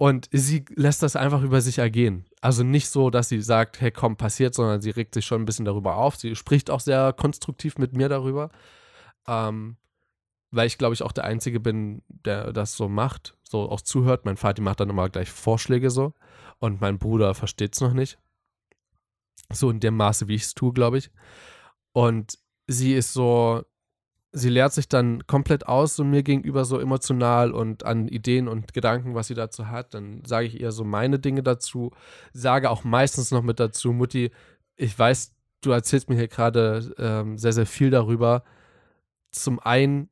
Und sie lässt das einfach über sich ergehen. Also nicht so, dass sie sagt, hey, komm, passiert, sondern sie regt sich schon ein bisschen darüber auf. Sie spricht auch sehr konstruktiv mit mir darüber. Ähm, weil ich, glaube ich, auch der Einzige bin, der das so macht, so auch zuhört. Mein Vater macht dann immer gleich Vorschläge so. Und mein Bruder versteht es noch nicht. So in dem Maße, wie ich es tue, glaube ich. Und sie ist so, sie lehrt sich dann komplett aus so mir gegenüber so emotional und an Ideen und Gedanken, was sie dazu hat. Dann sage ich ihr so meine Dinge dazu, sage auch meistens noch mit dazu, Mutti, ich weiß, du erzählst mir hier gerade ähm, sehr, sehr viel darüber. Zum einen,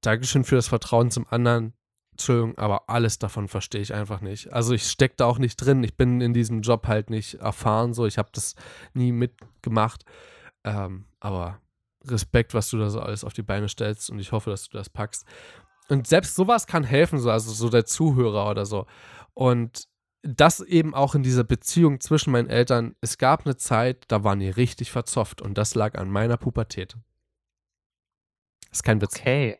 Dankeschön für das Vertrauen, zum anderen, Entschuldigung, aber alles davon verstehe ich einfach nicht. Also ich stecke da auch nicht drin. Ich bin in diesem Job halt nicht erfahren, so ich habe das nie mitgemacht. Ähm, aber Respekt, was du da so alles auf die Beine stellst und ich hoffe, dass du das packst. Und selbst sowas kann helfen, so, also so der Zuhörer oder so. Und das eben auch in dieser Beziehung zwischen meinen Eltern. Es gab eine Zeit, da waren die richtig verzofft und das lag an meiner Pubertät. Das ist kein Witz. Okay.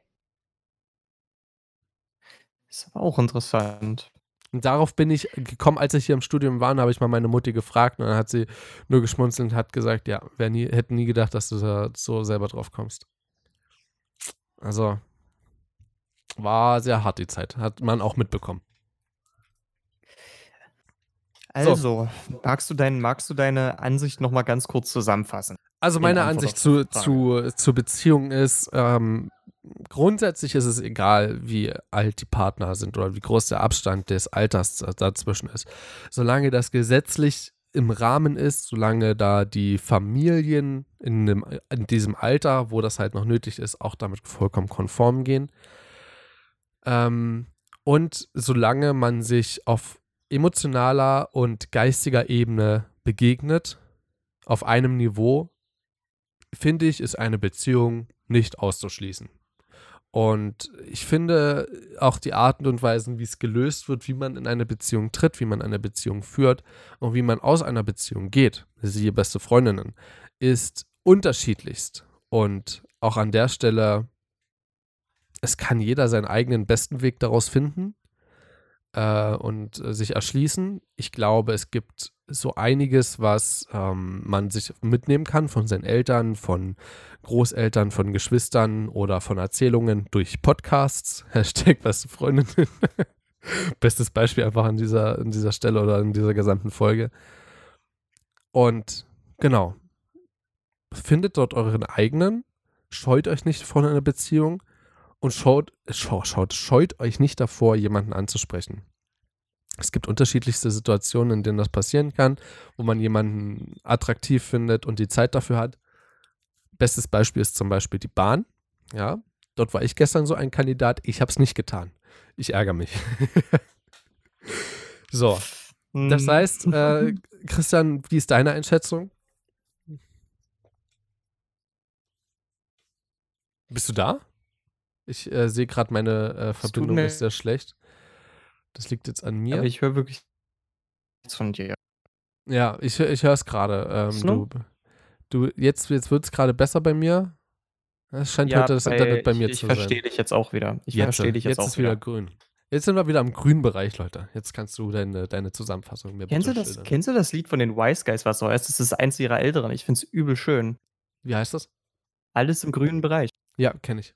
Ist aber auch interessant. Und darauf bin ich gekommen, als ich hier im Studium war, habe ich mal meine Mutti gefragt und dann hat sie nur geschmunzelt und hat gesagt, ja, wir nie, hätten nie gedacht, dass du da so selber drauf kommst. Also war sehr hart die Zeit, hat man auch mitbekommen. Also, so. magst, du dein, magst du deine Ansicht nochmal ganz kurz zusammenfassen? Also meine Ansicht zu, zu, zur Beziehung ist, ähm, grundsätzlich ist es egal, wie alt die Partner sind oder wie groß der Abstand des Alters dazwischen ist. Solange das gesetzlich im Rahmen ist, solange da die Familien in, dem, in diesem Alter, wo das halt noch nötig ist, auch damit vollkommen konform gehen. Ähm, und solange man sich auf emotionaler und geistiger Ebene begegnet, auf einem Niveau, finde ich, ist eine Beziehung nicht auszuschließen. Und ich finde auch die Arten und Weisen, wie es gelöst wird, wie man in eine Beziehung tritt, wie man eine Beziehung führt und wie man aus einer Beziehung geht, siehe beste Freundinnen, ist unterschiedlichst. Und auch an der Stelle, es kann jeder seinen eigenen besten Weg daraus finden äh, und äh, sich erschließen. Ich glaube, es gibt so einiges, was ähm, man sich mitnehmen kann von seinen Eltern, von Großeltern, von Geschwistern oder von Erzählungen durch Podcasts. (laughs) Hashtag beste Freundinnen. (laughs) Bestes Beispiel einfach an dieser, an dieser Stelle oder in dieser gesamten Folge. Und genau, findet dort euren eigenen, scheut euch nicht vor einer Beziehung und schaut, schaut, schaut, scheut euch nicht davor, jemanden anzusprechen. Es gibt unterschiedlichste Situationen, in denen das passieren kann, wo man jemanden attraktiv findet und die Zeit dafür hat. Bestes Beispiel ist zum Beispiel die Bahn. Ja, dort war ich gestern so ein Kandidat. Ich habe es nicht getan. Ich ärgere mich. (laughs) so, das Mhm. heißt, äh, Christian, wie ist deine Einschätzung? Bist du da? Ich äh, sehe gerade, meine äh, Verbindung ist sehr schlecht. Das liegt jetzt an mir. Aber ich höre wirklich nichts von dir. Ja, ich, ich höre es gerade. Ähm, du, du, jetzt jetzt wird es gerade besser bei mir. Es scheint heute das Internet bei mir ich, zu Ich verstehe sein. dich jetzt auch wieder. Ich verstehe dich jetzt, jetzt auch ist wieder wieder. grün. Jetzt sind wir wieder im grünen Bereich, Leute. Jetzt kannst du deine, deine Zusammenfassung mir Kennst du, das, schildern. kennst du das Lied von den Wise Guys, was so heißt? Das ist eins ihrer älteren. Ich finde es übel schön. Wie heißt das? Alles im grünen Bereich. Ja, kenne ich.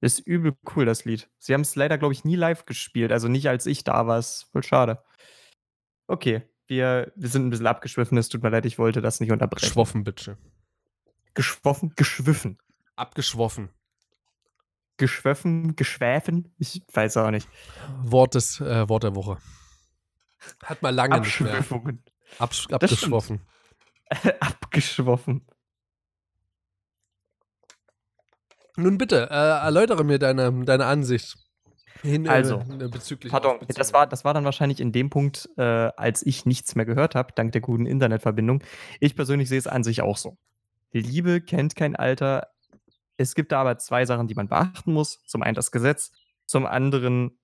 Ist übel cool, das Lied. Sie haben es leider, glaube ich, nie live gespielt. Also nicht als ich da war. Ist voll schade. Okay, wir, wir sind ein bisschen abgeschwiffen. Es tut mir leid, ich wollte das nicht unterbrechen. Geschwoffen, bitte. Geschwoffen, geschwiffen. Abgeschwoffen. Geschwöffen, geschwäfen. Ich weiß auch nicht. Wort, des, äh, Wort der Woche. Hat mal lange nicht mehr. Absch abgeschwoffen. (laughs) Abgeschwoffen. Nun bitte, äh, erläutere mir deine, deine Ansicht. Hin, Also, äh, bezüglich Pardon, das war, das war dann wahrscheinlich in dem Punkt, äh, als ich nichts mehr gehört habe, dank der guten Internetverbindung. Ich persönlich sehe es an sich auch so. Liebe kennt kein Alter. Es gibt da aber zwei Sachen, die man beachten muss. Zum einen das Gesetz, zum anderen,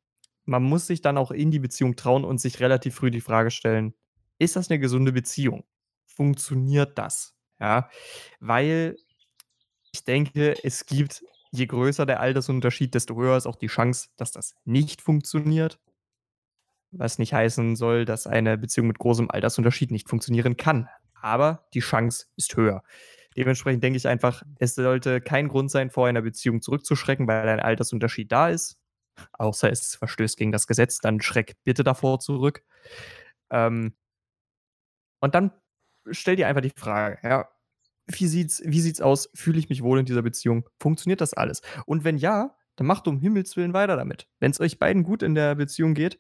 man muss sich dann auch in die Beziehung trauen und sich relativ früh die Frage stellen, ist das eine gesunde Beziehung? Funktioniert das? Ja, weil ich denke, es gibt je größer der Altersunterschied, desto höher ist auch die Chance, dass das nicht funktioniert. Was nicht heißen soll, dass eine Beziehung mit großem Altersunterschied nicht funktionieren kann. Aber die Chance ist höher. Dementsprechend denke ich einfach, es sollte kein Grund sein, vor einer Beziehung zurückzuschrecken, weil ein Altersunterschied da ist. Außer es verstößt gegen das Gesetz, dann schreck bitte davor zurück. Ähm, und dann stell dir einfach die Frage, ja, wie sieht's, wie sieht's aus? Fühle ich mich wohl in dieser Beziehung? Funktioniert das alles? Und wenn ja, dann macht um Himmels Willen weiter damit. Wenn es euch beiden gut in der Beziehung geht,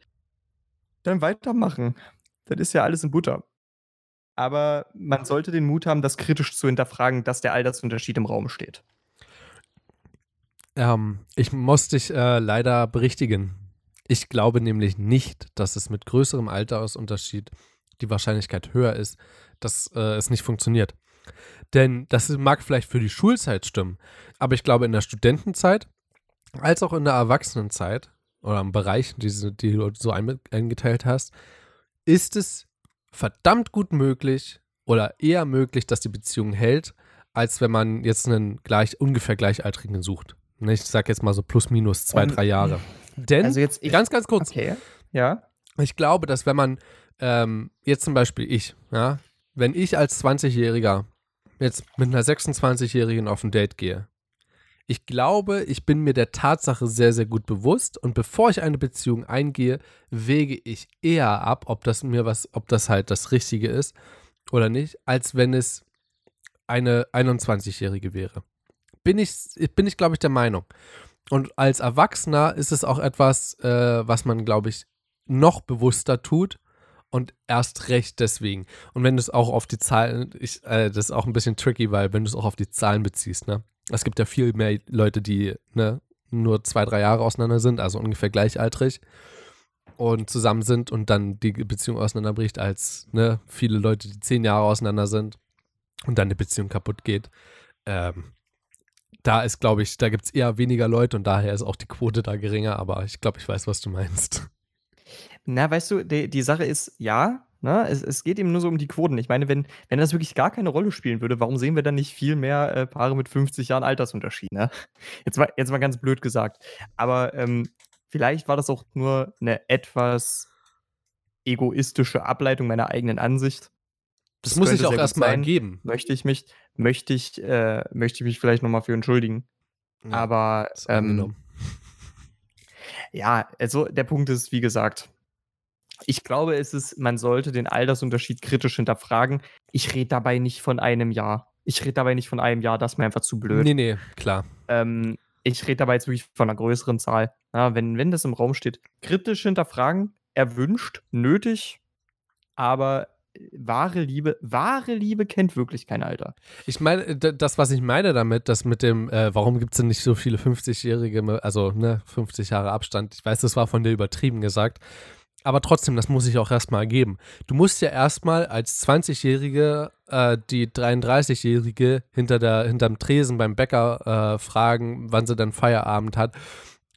dann weitermachen. Das ist ja alles in Butter. Aber man sollte den Mut haben, das kritisch zu hinterfragen, dass der Altersunterschied im Raum steht. Ähm, ich muss dich äh, leider berichtigen. Ich glaube nämlich nicht, dass es mit größerem Altersunterschied die Wahrscheinlichkeit höher ist, dass äh, es nicht funktioniert. Denn das mag vielleicht für die Schulzeit stimmen, aber ich glaube in der Studentenzeit als auch in der Erwachsenenzeit oder im Bereich, die, die du so eingeteilt hast, ist es verdammt gut möglich oder eher möglich, dass die Beziehung hält, als wenn man jetzt einen gleich, ungefähr Gleichaltrigen sucht. Ne, Ich sag jetzt mal so plus minus zwei, Um, drei Jahre. Denn, Also jetzt ich, ganz, ganz kurz, Okay. Ja. ich glaube, dass wenn man ähm, jetzt zum Beispiel ich, ja, wenn ich als 20-Jähriger jetzt mit einer 26-Jährigen auf ein Date gehe, ich glaube, ich bin mir der Tatsache sehr, sehr gut bewusst und bevor ich eine Beziehung eingehe, wege ich eher ab, ob das mir was, ob das halt das Richtige ist oder nicht, als wenn es eine 21-Jährige wäre. Bin ich, bin ich, glaube ich, der Meinung. Und als Erwachsener ist es auch etwas, äh, was man, glaube ich, noch bewusster tut und erst recht deswegen. Und wenn du es auch auf die Zahlen, ich, äh, das ist auch ein bisschen tricky, weil wenn du es auch auf die Zahlen beziehst, ne? Es gibt ja viel mehr Leute, die ne, nur zwei, drei Jahre auseinander sind, also ungefähr gleichaltrig und zusammen sind und dann die Beziehung auseinanderbricht, als ne, viele Leute, die zehn Jahre auseinander sind und dann die Beziehung kaputt geht. Ähm, da ist, glaube ich, da gibt es eher weniger Leute und daher ist auch die Quote da geringer, aber ich glaube, ich weiß, was du meinst. Na, weißt du, die, die Sache ist, ja, Ne? Es, es geht eben nur so um die Quoten. Ich meine, wenn, wenn das wirklich gar keine Rolle spielen würde, warum sehen wir dann nicht viel mehr äh, Paare mit 50 Jahren Altersunterschied? Ne? (laughs) Jetzt, mal, jetzt mal ganz blöd gesagt. Aber ähm, vielleicht war das auch nur eine etwas egoistische Ableitung meiner eigenen Ansicht. Das, das muss ich auch erstmal ergeben. Möchte ich mich, möchte ich, äh, möchte ich mich vielleicht nochmal für entschuldigen. Ja, Aber ähm, ja, also der Punkt ist, wie gesagt, ich glaube, es ist, man sollte den Altersunterschied kritisch hinterfragen. Ich rede dabei nicht von einem Jahr. Ich rede dabei nicht von einem Jahr, das ist mir einfach zu blöd. Nee, nee, klar. Ähm, ich rede dabei jetzt wirklich von einer größeren Zahl. Ja, wenn, wenn das im Raum steht, kritisch hinterfragen, erwünscht, nötig, aber wahre Liebe, wahre Liebe kennt wirklich kein Alter. Ich meine, das, was ich meine damit, das mit dem, äh, warum gibt es denn nicht so viele 50-Jährige, also ne, 50 Jahre Abstand, ich weiß, das war von dir übertrieben gesagt, aber trotzdem, das muss ich auch erstmal geben. Du musst ja erstmal als 20-Jährige äh, die 33-Jährige hinter der, hinterm Tresen beim Bäcker äh, fragen, wann sie dann Feierabend hat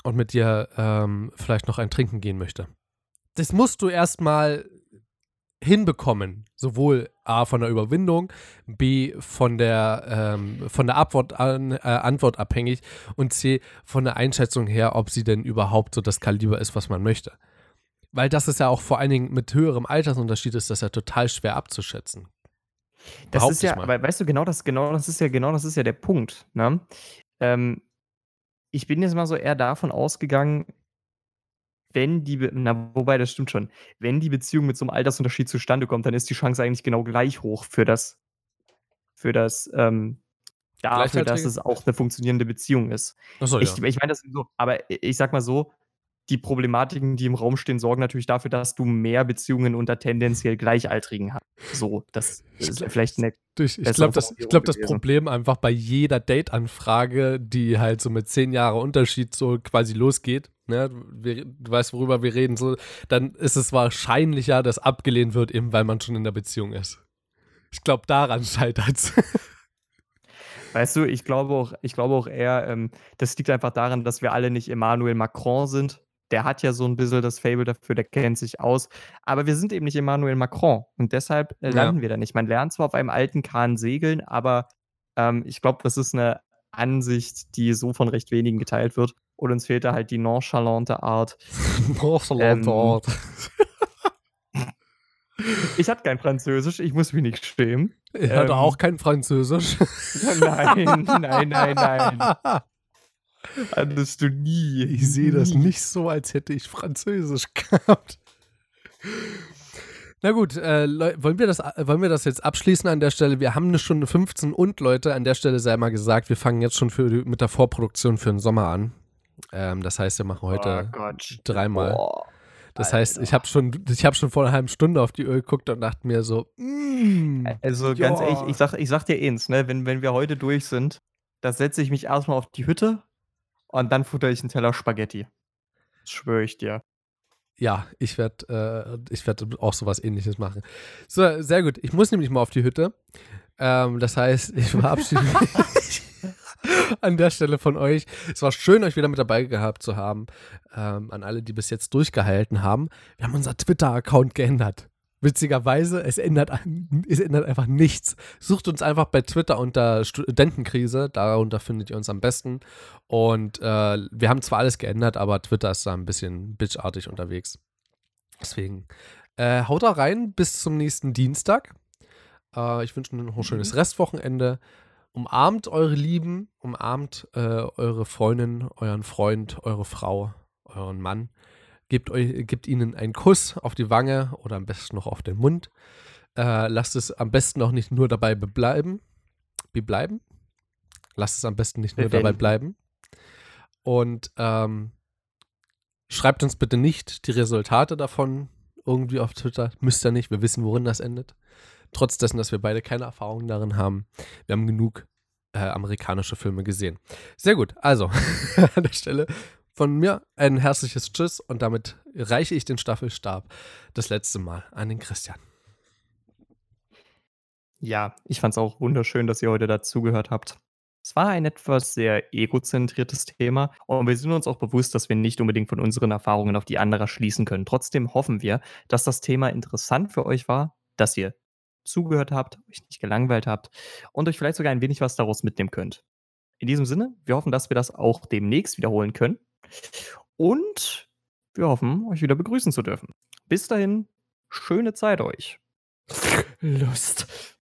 und mit dir ähm, vielleicht noch ein Trinken gehen möchte. Das musst du erstmal hinbekommen. Sowohl A von der Überwindung, B von der, ähm, von der Antwort, an, äh, Antwort abhängig und C von der Einschätzung her, ob sie denn überhaupt so das Kaliber ist, was man möchte. Weil das ist ja auch vor allen Dingen mit höherem Altersunterschied ist das ja total schwer abzuschätzen. Das Behaupte ist ja, aber weißt du, genau das, genau das ist ja, genau das ist ja der Punkt. Ne? Ähm, ich bin jetzt mal so eher davon ausgegangen, wenn die, na, wobei das stimmt schon, wenn die Beziehung mit so einem Altersunterschied zustande kommt, dann ist die Chance eigentlich genau gleich hoch für das, für das, ähm, dafür, dass es auch eine funktionierende Beziehung ist. Achso, ich, ja. ich meine das so, aber ich sag mal so, die Problematiken, die im Raum stehen, sorgen natürlich dafür, dass du mehr Beziehungen unter tendenziell Gleichaltrigen hast. So, das ist vielleicht eine. Ich, ich glaube, das, glaub, das Problem einfach bei jeder Date-Anfrage, die halt so mit zehn Jahre Unterschied so quasi losgeht, ne, wir, du weißt, worüber wir reden, so, dann ist es wahrscheinlicher, dass abgelehnt wird, eben weil man schon in der Beziehung ist. Ich glaube, daran scheitert es. (laughs) Weißt du, ich glaube auch, ich glaube auch eher, ähm, das liegt einfach daran, dass wir alle nicht Emmanuel Macron sind der hat ja so ein bisschen das Fable dafür, der kennt sich aus. Aber wir sind eben nicht Emmanuel Macron und deshalb äh, landen ja. wir da nicht. Man lernt zwar auf einem alten Kahn segeln, aber ähm, ich glaube, das ist eine Ansicht, die so von recht wenigen geteilt wird. Und uns fehlt da halt die nonchalante Art. (laughs) nonchalante ähm, Art. (laughs) ich hatte kein Französisch, ich muss mich nicht schämen. Ich hatte ähm, auch kein Französisch. nein, nein, nein, nein. (laughs) Hattest du nie. Ich sehe das nicht so, als hätte ich Französisch (laughs) gehabt. Na gut, äh, wollen, wir das, wollen wir das jetzt abschließen an der Stelle? Wir haben eine Stunde 15 und Leute, an der Stelle sei mal gesagt, wir fangen jetzt schon für, mit der Vorproduktion für den Sommer an. Ähm, das heißt, wir machen heute oh dreimal. Oh, das heißt, ich habe schon, hab schon vor einer halben Stunde auf die Öl geguckt und dachte mir so, mm, Also ganz ehrlich, ich sag, ich sag dir eins, ne, wenn, wenn wir heute durch sind, da setze ich mich erstmal auf die Hütte und dann futter ich einen Teller Spaghetti. Das schwöre ich dir. Ja, ich werde äh, werd auch sowas ähnliches machen. So, sehr gut. Ich muss nämlich mal auf die Hütte. Ähm, das heißt, ich verabschiede (laughs) mich an der Stelle von euch. Es war schön, euch wieder mit dabei gehabt zu haben. Ähm, an alle, die bis jetzt durchgehalten haben. Wir haben unser Twitter-Account geändert. Witzigerweise, es ändert, es ändert einfach nichts. Sucht uns einfach bei Twitter unter Studentenkrise, darunter findet ihr uns am besten. Und äh, wir haben zwar alles geändert, aber Twitter ist da ein bisschen bitchartig unterwegs. Deswegen äh, haut da rein bis zum nächsten Dienstag. Äh, ich wünsche noch ein schönes mhm. Restwochenende. Umarmt eure Lieben, umarmt äh, eure Freundin, euren Freund, eure Frau, euren Mann. Gebt, euch, gebt ihnen einen Kuss auf die Wange oder am besten noch auf den Mund. Äh, lasst es am besten auch nicht nur dabei bleiben. Bleiben. Lasst es am besten nicht nur dabei bleiben. Und ähm, schreibt uns bitte nicht die Resultate davon irgendwie auf Twitter. Müsst ihr nicht. Wir wissen, worin das endet. Trotz dessen, dass wir beide keine Erfahrung darin haben. Wir haben genug äh, amerikanische Filme gesehen. Sehr gut. Also, (laughs) an der Stelle von mir ein herzliches Tschüss und damit reiche ich den Staffelstab das letzte Mal an den Christian. Ja, ich fand es auch wunderschön, dass ihr heute dazugehört habt. Es war ein etwas sehr egozentriertes Thema und wir sind uns auch bewusst, dass wir nicht unbedingt von unseren Erfahrungen auf die anderer schließen können. Trotzdem hoffen wir, dass das Thema interessant für euch war, dass ihr zugehört habt, euch nicht gelangweilt habt und euch vielleicht sogar ein wenig was daraus mitnehmen könnt. In diesem Sinne, wir hoffen, dass wir das auch demnächst wiederholen können. Und wir hoffen, euch wieder begrüßen zu dürfen. Bis dahin, schöne Zeit euch. Lust.